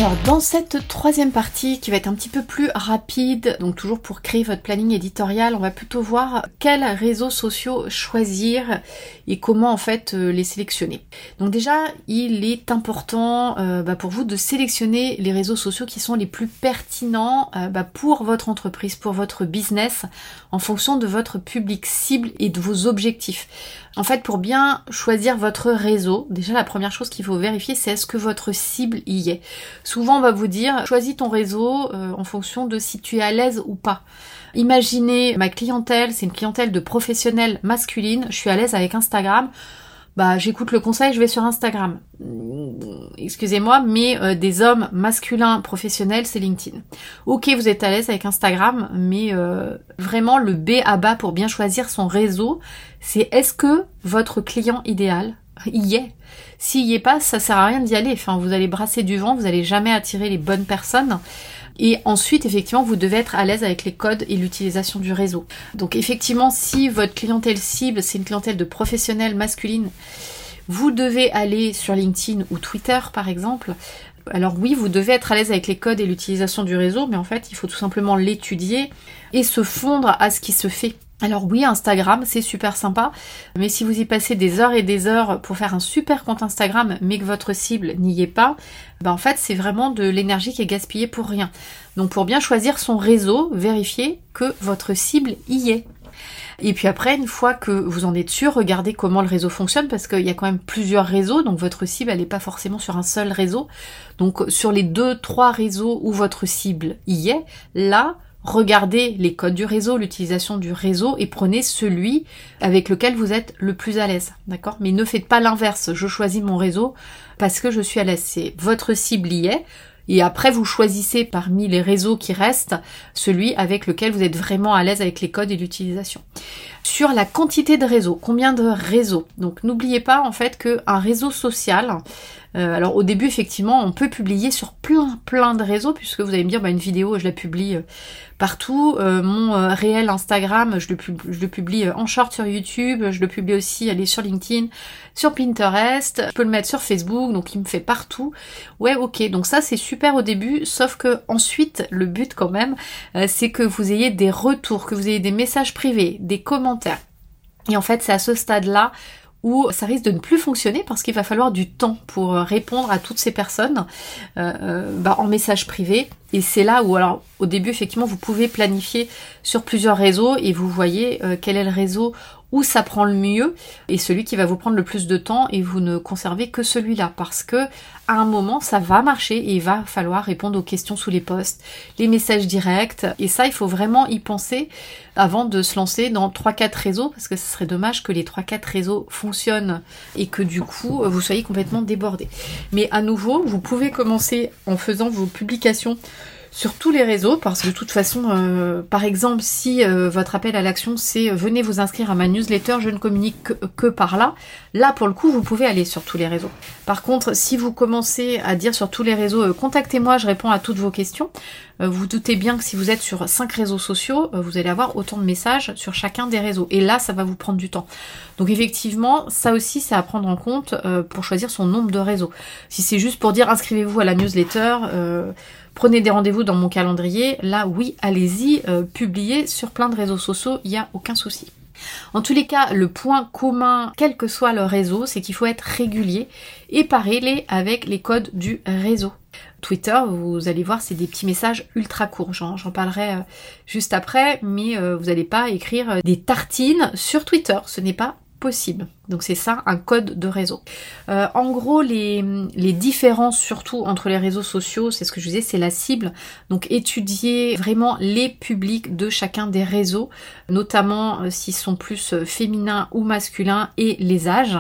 Alors dans cette troisième partie qui va être un petit peu plus rapide, donc toujours pour créer votre planning éditorial, on va plutôt voir quels réseaux sociaux choisir et comment en fait euh, les sélectionner. Donc déjà, il est important euh, bah, pour vous de sélectionner les réseaux sociaux qui sont les plus pertinents euh, bah, pour votre entreprise, pour votre business, en fonction de votre public cible et de vos objectifs. En fait, pour bien choisir votre réseau, déjà la première chose qu'il faut vérifier, c'est est-ce que votre cible y est. Souvent, on va vous dire, choisis ton réseau euh, en fonction de si tu es à l'aise ou pas. Imaginez ma clientèle, c'est une clientèle de professionnels masculines, je suis à l'aise avec Instagram bah j'écoute le conseil, je vais sur Instagram. Excusez-moi, mais euh, des hommes masculins professionnels, c'est LinkedIn. Ok, vous êtes à l'aise avec Instagram, mais euh, vraiment le B à bas pour bien choisir son réseau, c'est est-ce que votre client idéal y est? S'il y est pas, ça sert à rien d'y aller. Enfin, vous allez brasser du vent, vous allez jamais attirer les bonnes personnes. Et ensuite, effectivement, vous devez être à l'aise avec les codes et l'utilisation du réseau. Donc effectivement, si votre clientèle cible, c'est une clientèle de professionnels masculines, vous devez aller sur LinkedIn ou Twitter, par exemple. Alors oui, vous devez être à l'aise avec les codes et l'utilisation du réseau, mais en fait, il faut tout simplement l'étudier et se fondre à ce qui se fait alors oui, Instagram, c'est super sympa, mais si vous y passez des heures et des heures pour faire un super compte Instagram, mais que votre cible n'y est pas, ben en fait c'est vraiment de l'énergie qui est gaspillée pour rien. Donc pour bien choisir son réseau, vérifiez que votre cible y est. Et puis après, une fois que vous en êtes sûr, regardez comment le réseau fonctionne parce qu'il y a quand même plusieurs réseaux, donc votre cible elle n'est pas forcément sur un seul réseau. Donc sur les deux, trois réseaux où votre cible y est, là, regardez les codes du réseau, l'utilisation du réseau et prenez celui avec lequel vous êtes le plus à l'aise, d'accord? Mais ne faites pas l'inverse, je choisis mon réseau parce que je suis à l'aise, c'est votre cible y est, et après vous choisissez parmi les réseaux qui restent celui avec lequel vous êtes vraiment à l'aise avec les codes et l'utilisation. Sur la quantité de réseaux, combien de réseaux? Donc n'oubliez pas en fait qu'un réseau social, euh, alors au début effectivement on peut publier sur plein plein de réseaux puisque vous allez me dire bah, une vidéo je la publie euh, partout. Euh, mon réel Instagram, je le, publie en short sur YouTube, je le publie aussi aller sur LinkedIn, sur Pinterest, je peux le mettre sur Facebook, donc il me fait partout. Ouais, ok, donc ça c'est super au début, sauf que ensuite le but quand même, c'est que vous ayez des retours, que vous ayez des messages privés, des commentaires. Et en fait, c'est à ce stade-là où ça risque de ne plus fonctionner parce qu'il va falloir du temps pour répondre à toutes ces personnes euh, bah, en message privé et c'est là où, alors, au début, effectivement, vous pouvez planifier sur plusieurs réseaux et vous voyez euh, quel est le réseau où ça prend le mieux et celui qui va vous prendre le plus de temps et vous ne conservez que celui-là parce que à un moment ça va marcher et il va falloir répondre aux questions sous les posts, les messages directs et ça il faut vraiment y penser avant de se lancer dans 3-4 réseaux parce que ce serait dommage que les 3-4 réseaux fonctionnent et que du coup vous soyez complètement débordé. Mais à nouveau, vous pouvez commencer en faisant vos publications sur tous les réseaux parce que de toute façon, euh, par exemple, si euh, votre appel à l'action c'est euh, venez vous inscrire à ma newsletter, je ne communique que, que, par là, là pour le coup vous pouvez aller sur tous les réseaux. Par contre, si vous commencez à dire sur tous les réseaux contactez-moi, je réponds à toutes vos questions, vous doutez bien que si vous êtes sur cinq réseaux sociaux, vous allez avoir autant de messages sur chacun des réseaux. Et là, ça va vous prendre du temps. Donc effectivement, ça aussi, c'est à prendre en compte pour choisir son nombre de réseaux. Si c'est juste pour dire inscrivez-vous à la newsletter, prenez des rendez-vous dans mon calendrier, là oui, allez-y, publiez sur plein de réseaux sociaux, il n'y a aucun souci. En tous les cas, le point commun, quel que soit le réseau, c'est qu'il faut être régulier et parler avec les codes du réseau. Twitter, vous allez voir, c'est des petits messages ultra courts. J'en parlerai euh, juste après, mais euh, vous n'allez pas écrire euh, des tartines sur Twitter. Ce n'est pas possible. Donc c'est ça un code de réseau. Euh, en gros, les, les, différences surtout entre les réseaux sociaux, c'est ce que je disais, c'est la cible. Donc étudier vraiment les publics de chacun des réseaux, notamment euh, s'ils sont plus euh, féminins ou masculins et les âges.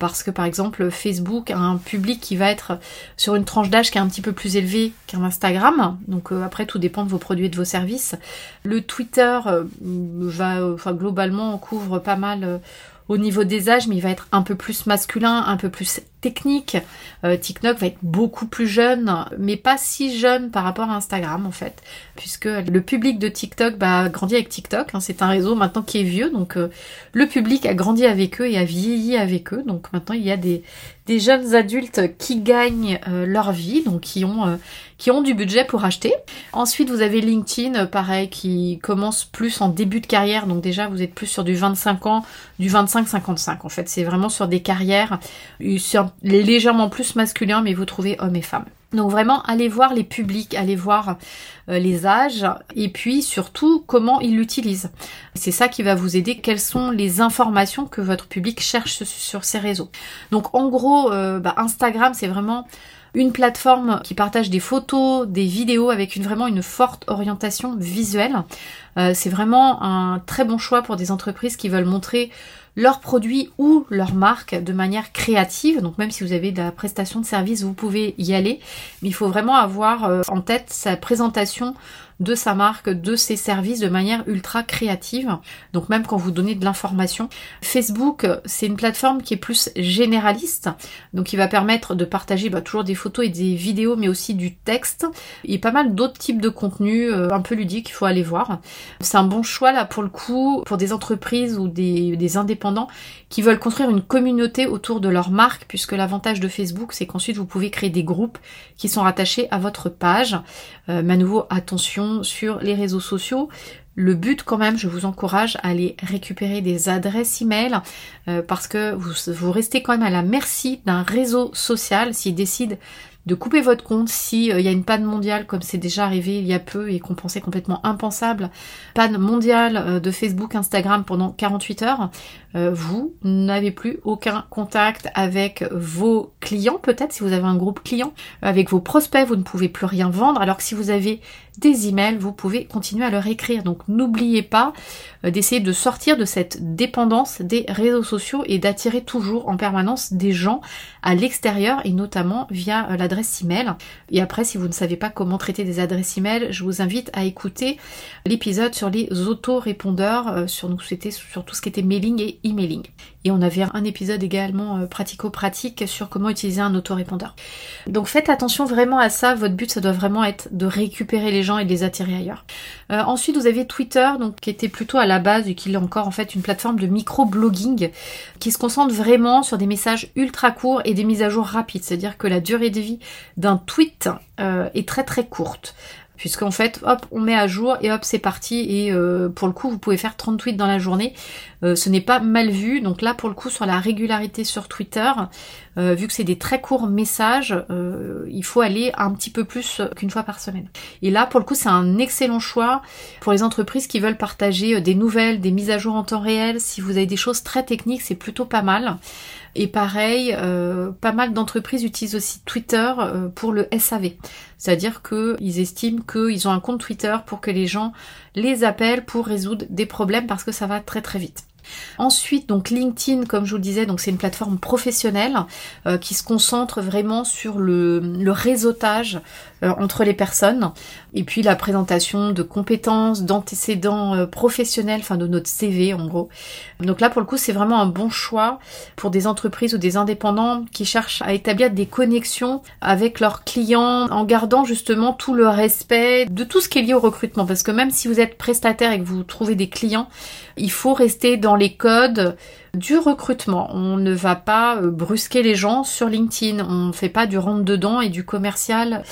parce que par exemple Facebook a un public qui va être sur une tranche d'âge qui est un petit peu plus élevée qu'un Instagram. Donc après tout dépend de vos produits et de vos services. Le Twitter va, enfin globalement couvre pas mal au niveau des âges, mais il va être un peu plus masculin, un peu plus technique. Euh, TikTok va être beaucoup plus jeune, mais pas si jeune par rapport à Instagram en fait, puisque le public de TikTok bah, a grandi avec TikTok. Hein. c'est un réseau maintenant qui est vieux, donc euh, le public a grandi avec eux et a vieilli avec eux. Donc maintenant il y a des, des jeunes adultes qui gagnent euh, leur vie, donc qui ont qui ont du budget pour acheter. Ensuite, vous avez LinkedIn, pareil, qui commence plus en début de carrière. Donc déjà, vous êtes plus sur du 25 ans, du 25-55. En fait, c'est vraiment sur des carrières sur légèrement plus masculins, mais vous trouvez hommes et femmes. Donc vraiment, allez voir les publics, allez voir euh, les âges et puis surtout comment ils l'utilisent. C'est ça qui va vous aider, quelles sont les informations que votre public cherche sur ces réseaux. Donc en gros, euh, bah, Instagram, c'est vraiment une plateforme qui partage des photos, des vidéos avec une, vraiment une forte orientation visuelle. Euh, c'est vraiment un très bon choix pour des entreprises qui veulent montrer leurs produits ou leurs marques de manière créative. Donc même si vous avez de la prestation de service, vous pouvez y aller. Mais il faut vraiment avoir euh, en tête sa présentation de sa marque, de ses services de manière ultra créative. Donc même quand vous donnez de l'information. Facebook, c'est une plateforme qui est plus généraliste, donc qui va permettre de partager bah, toujours des photos et des vidéos, mais aussi du texte et pas mal d'autres types de contenus euh, un peu ludiques qu'il faut aller voir. C'est un bon choix là pour le coup pour des entreprises ou des indépendants qui veulent construire une communauté autour de leur marque, puisque l'avantage de Facebook, c'est qu'ensuite vous pouvez créer des groupes qui sont rattachés à votre page. Euh, mais à nouveau, attention sur les réseaux sociaux. Le but quand même, je vous encourage à aller récupérer des adresses email euh, parce que vous, vous, restez quand même à la merci d'un réseau social s'il décide de couper votre compte s'il euh, y a une panne mondiale comme c'est déjà arrivé il y a peu et qu'on pensait complètement impensable. Panne mondiale euh, de Facebook, Instagram pendant 48 heures. Euh, vous n'avez plus aucun contact avec vos clients, peut-être si vous avez un groupe client, avec vos prospects, vous ne pouvez plus rien vendre, alors que si vous avez des emails, vous pouvez continuer à leur écrire. Donc n'oubliez pas d'essayer de sortir de cette dépendance des réseaux sociaux et d'attirer toujours en permanence des gens à l'extérieur et notamment via l'adresse email. Et après, si vous ne savez pas comment traiter des adresses email, je vous invite à écouter l'épisode sur les auto-répondeurs, euh, sur, sur tout ce qui était mailing et emailing. Et on avait un épisode également euh, pratico-pratique sur comment utiliser un autorépondeur. Donc faites attention vraiment à ça. Votre but, ça doit vraiment être de récupérer les gens et de les attirer ailleurs. Euh, ensuite, vous avez Twitter, donc qui était plutôt à la base et qui est encore en fait une plateforme de micro-blogging qui se concentre vraiment sur des messages ultra courts et des mises à jour rapides. C'est-à-dire que la durée de vie d'un tweet euh, est très très courte puisqu'en fait, hop, on met à jour et hop, c'est parti. Et pour le coup, vous pouvez faire 30 tweets dans la journée. Euh, ce n'est pas mal vu. Donc là, pour le coup, sur la régularité sur Twitter, euh, vu que c'est des très courts messages, il faut aller un petit peu plus qu'une fois par semaine. Et là, pour le coup, c'est un excellent choix pour les entreprises qui veulent partager des nouvelles, des mises à jour en temps réel. Si vous avez des choses très techniques, c'est plutôt pas mal. Et pareil, euh, pas mal d'entreprises utilisent aussi Twitter euh, pour le SAV. C'est-à-dire qu'ils estiment qu'ils ont un compte Twitter pour que les gens les appellent pour résoudre des problèmes parce que ça va très très vite. Ensuite, donc LinkedIn, comme je vous le disais, donc c'est une plateforme professionnelle euh, qui se concentre vraiment sur le, réseautage euh, entre les personnes et puis la présentation de compétences, d'antécédents euh, professionnels, enfin de notre CV en gros. Donc là, pour le coup, c'est vraiment un bon choix pour des entreprises ou des indépendants qui cherchent à établir des connexions avec leurs clients en gardant justement tout le respect de tout ce qui est lié au recrutement. Parce que même si vous êtes prestataire et que vous trouvez des clients, il faut rester dans les codes du recrutement. On ne va pas euh, brusquer les gens sur LinkedIn. On ne fait pas du rentre dedans et du commercial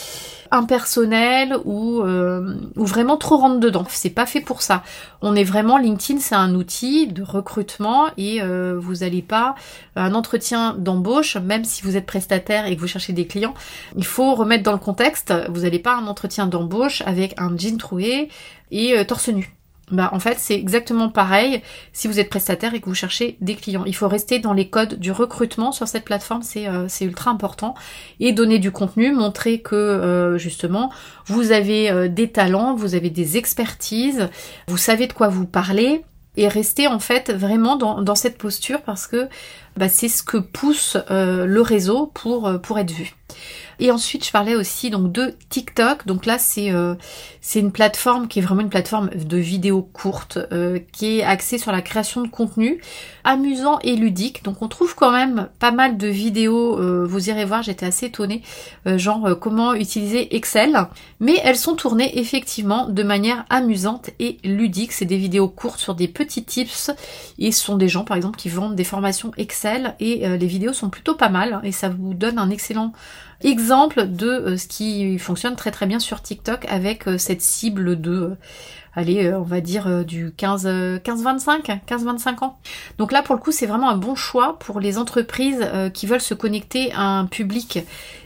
impersonnel ou, euh, vraiment trop rentre dedans. C'est pas fait pour ça. On est vraiment LinkedIn, c'est un outil de recrutement et euh, vous n'allez pas un entretien d'embauche, même si vous êtes prestataire et que vous cherchez des clients. Il faut remettre dans le contexte. Vous n'allez pas un entretien d'embauche avec un jean troué et torse nu. Bah en fait c'est exactement pareil si vous êtes prestataire et que vous cherchez des clients. Il faut rester dans les codes du recrutement sur cette plateforme, c'est euh, ultra important. Et donner du contenu, montrer que euh, justement vous avez euh, des talents, vous avez des expertises, vous savez de quoi vous parlez. Et rester en fait vraiment dans, dans cette posture parce que bah, c'est ce que pousse le réseau pour, pour être vu. Et ensuite, je parlais aussi donc de TikTok. Donc là, c'est euh, c'est une plateforme qui est vraiment une plateforme de vidéos courtes, euh, qui est axée sur la création de contenu amusant et ludique. Donc on trouve quand même pas mal de vidéos. Euh, vous irez voir, j'étais assez étonnée, genre comment utiliser Excel. Mais elles sont tournées effectivement de manière amusante et ludique. C'est des vidéos courtes sur des petits tips. Et ce sont des gens, par exemple, qui vendent des formations Excel. Et les vidéos sont plutôt pas mal. Et ça vous donne un excellent exemple de euh, ce qui fonctionne très très bien sur TikTok avec euh, cette cible de euh, allez, on va dire du 15 15-25, 15-25 ans. Donc là pour le coup, c'est vraiment un bon choix pour les entreprises qui veulent se connecter à un public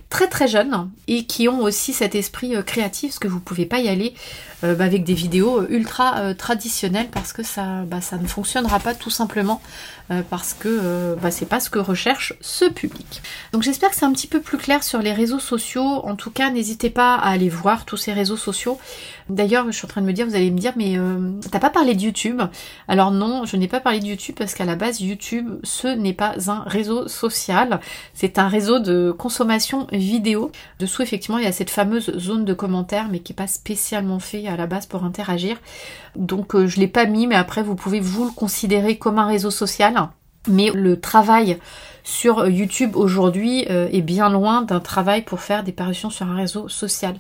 très très jeune et qui ont aussi cet esprit créatif parce que vous pouvez pas y aller bah, avec des vidéos ultra traditionnelles parce que ça bah, ça ne fonctionnera pas tout simplement euh, parce que euh, bah, c'est pas ce que recherche ce public. Donc j'espère que c'est un petit peu plus clair sur les réseaux sociaux. En tout cas, n'hésitez pas à aller voir tous ces réseaux sociaux. D'ailleurs, je suis en train de me dire, vous allez me dire, mais euh, t'as pas parlé de YouTube? Alors non, je n'ai pas parlé de YouTube parce qu'à la base, YouTube, ce n'est pas un réseau social. C'est un réseau de consommation vidéo. Dessous, effectivement, il y a cette fameuse zone de commentaires, mais qui n'est pas spécialement fait à la base pour interagir. Donc je l'ai pas mis, mais après, vous pouvez vous le considérer comme un réseau social. Mais le travail sur YouTube aujourd'hui euh, est bien loin d'un travail pour faire des parutions sur un réseau social.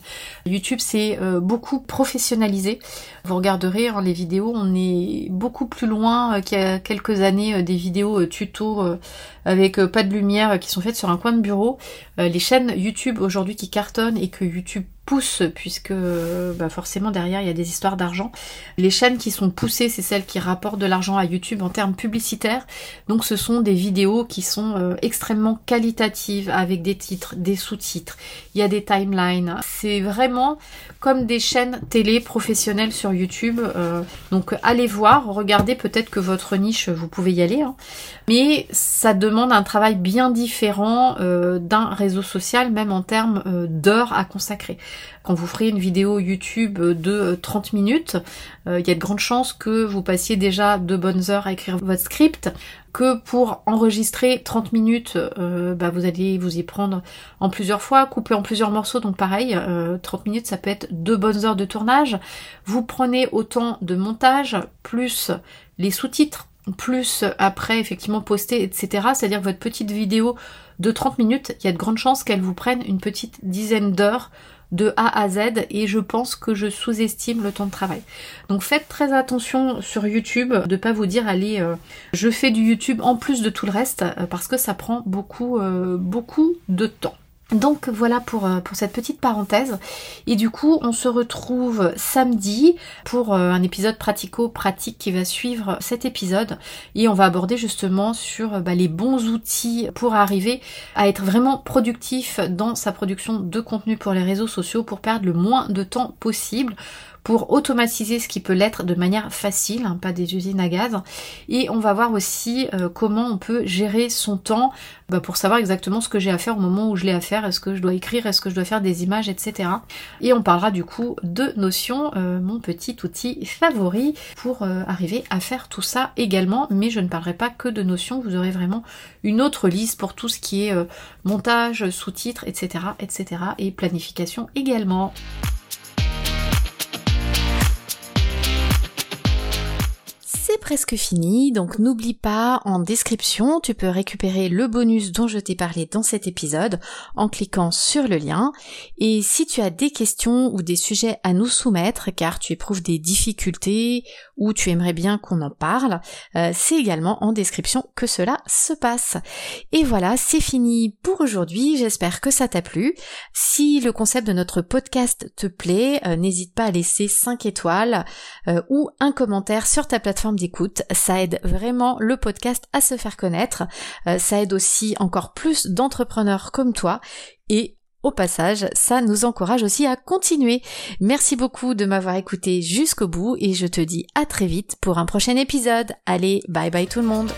YouTube c'est euh, beaucoup professionnalisé. Vous regarderez hein, les vidéos, on est beaucoup plus loin euh, qu'il y a quelques années des vidéos tuto avec pas de lumière qui sont faites sur un coin de bureau. les chaînes YouTube aujourd'hui qui cartonnent et que YouTube pousse puisque bah forcément derrière il y a des histoires d'argent. Les chaînes qui sont poussées, c'est celles qui rapportent de l'argent à YouTube en termes publicitaires. Donc ce sont des vidéos qui sont euh, extrêmement qualitatives avec des titres, des sous-titres. Il y a des timelines. C'est vraiment comme des chaînes télé professionnelles sur YouTube. Euh, donc allez voir, regardez peut-être que votre niche, vous pouvez y aller. Hein. Mais ça demande un travail bien différent euh, d'un réseau social, même en termes d'heures à consacrer. Quand vous ferez une vidéo YouTube de 30 euh, minutes, euh, il y a de grandes chances que vous passiez déjà de bonnes heures à écrire votre script, que pour enregistrer 30 minutes, euh, bah, vous allez vous y prendre en plusieurs fois, couper en plusieurs morceaux, donc pareil, 30 minutes ça peut être deux bonnes heures de tournage. Vous prenez autant de montage, plus les sous-titres, plus après effectivement poster, etc. C'est-à-dire que votre petite vidéo de 30 minutes, il y a de grandes chances qu'elle vous prenne une petite dizaine d'heures de A à Z et je pense que je sous-estime le temps de travail. Donc faites très attention sur YouTube de pas vous dire allez euh, je fais du YouTube en plus de tout le reste euh, parce que ça prend beaucoup euh, beaucoup de temps. Donc voilà pour, euh, pour cette petite parenthèse. Et du coup, on se retrouve samedi pour euh, un épisode pratico-pratique qui va suivre cet épisode. Et on va aborder justement sur bah, les bons outils pour arriver à être vraiment productif dans sa production de contenu pour les réseaux sociaux pour perdre le moins de temps possible pour automatiser ce qui peut l'être de manière facile, hein, pas des usines à gaz. Et on va voir aussi euh, comment on peut gérer son temps bah, pour savoir exactement ce que j'ai à faire au moment où je l'ai à faire, est-ce que je dois écrire, est-ce que je dois faire des images, etc. Et on parlera du coup de Notion, euh, mon petit outil favori pour euh, arriver à faire tout ça également, mais je ne parlerai pas que de Notion, vous aurez vraiment une autre liste pour tout ce qui est montage, sous-titres, etc., etc. et planification également. Presque fini, donc n'oublie pas, en description, tu peux récupérer le bonus dont je t'ai parlé dans cet épisode en cliquant sur le lien. Et si tu as des questions ou des sujets à nous soumettre, car tu éprouves des difficultés ou tu aimerais bien qu'on en parle, euh, c'est également en description que cela se passe. Et voilà, c'est fini pour aujourd'hui, j'espère que ça t'a plu. Si le concept de notre podcast te plaît, euh, n'hésite pas à laisser 5 étoiles euh, ou un commentaire sur ta plateforme d'écoute. Ça aide vraiment le podcast à se faire connaître. Ça aide aussi encore plus d'entrepreneurs comme toi. Et au passage, ça nous encourage aussi à continuer. Merci beaucoup de m'avoir écouté jusqu'au bout et je te dis à très vite pour un prochain épisode. Allez, bye bye tout le monde.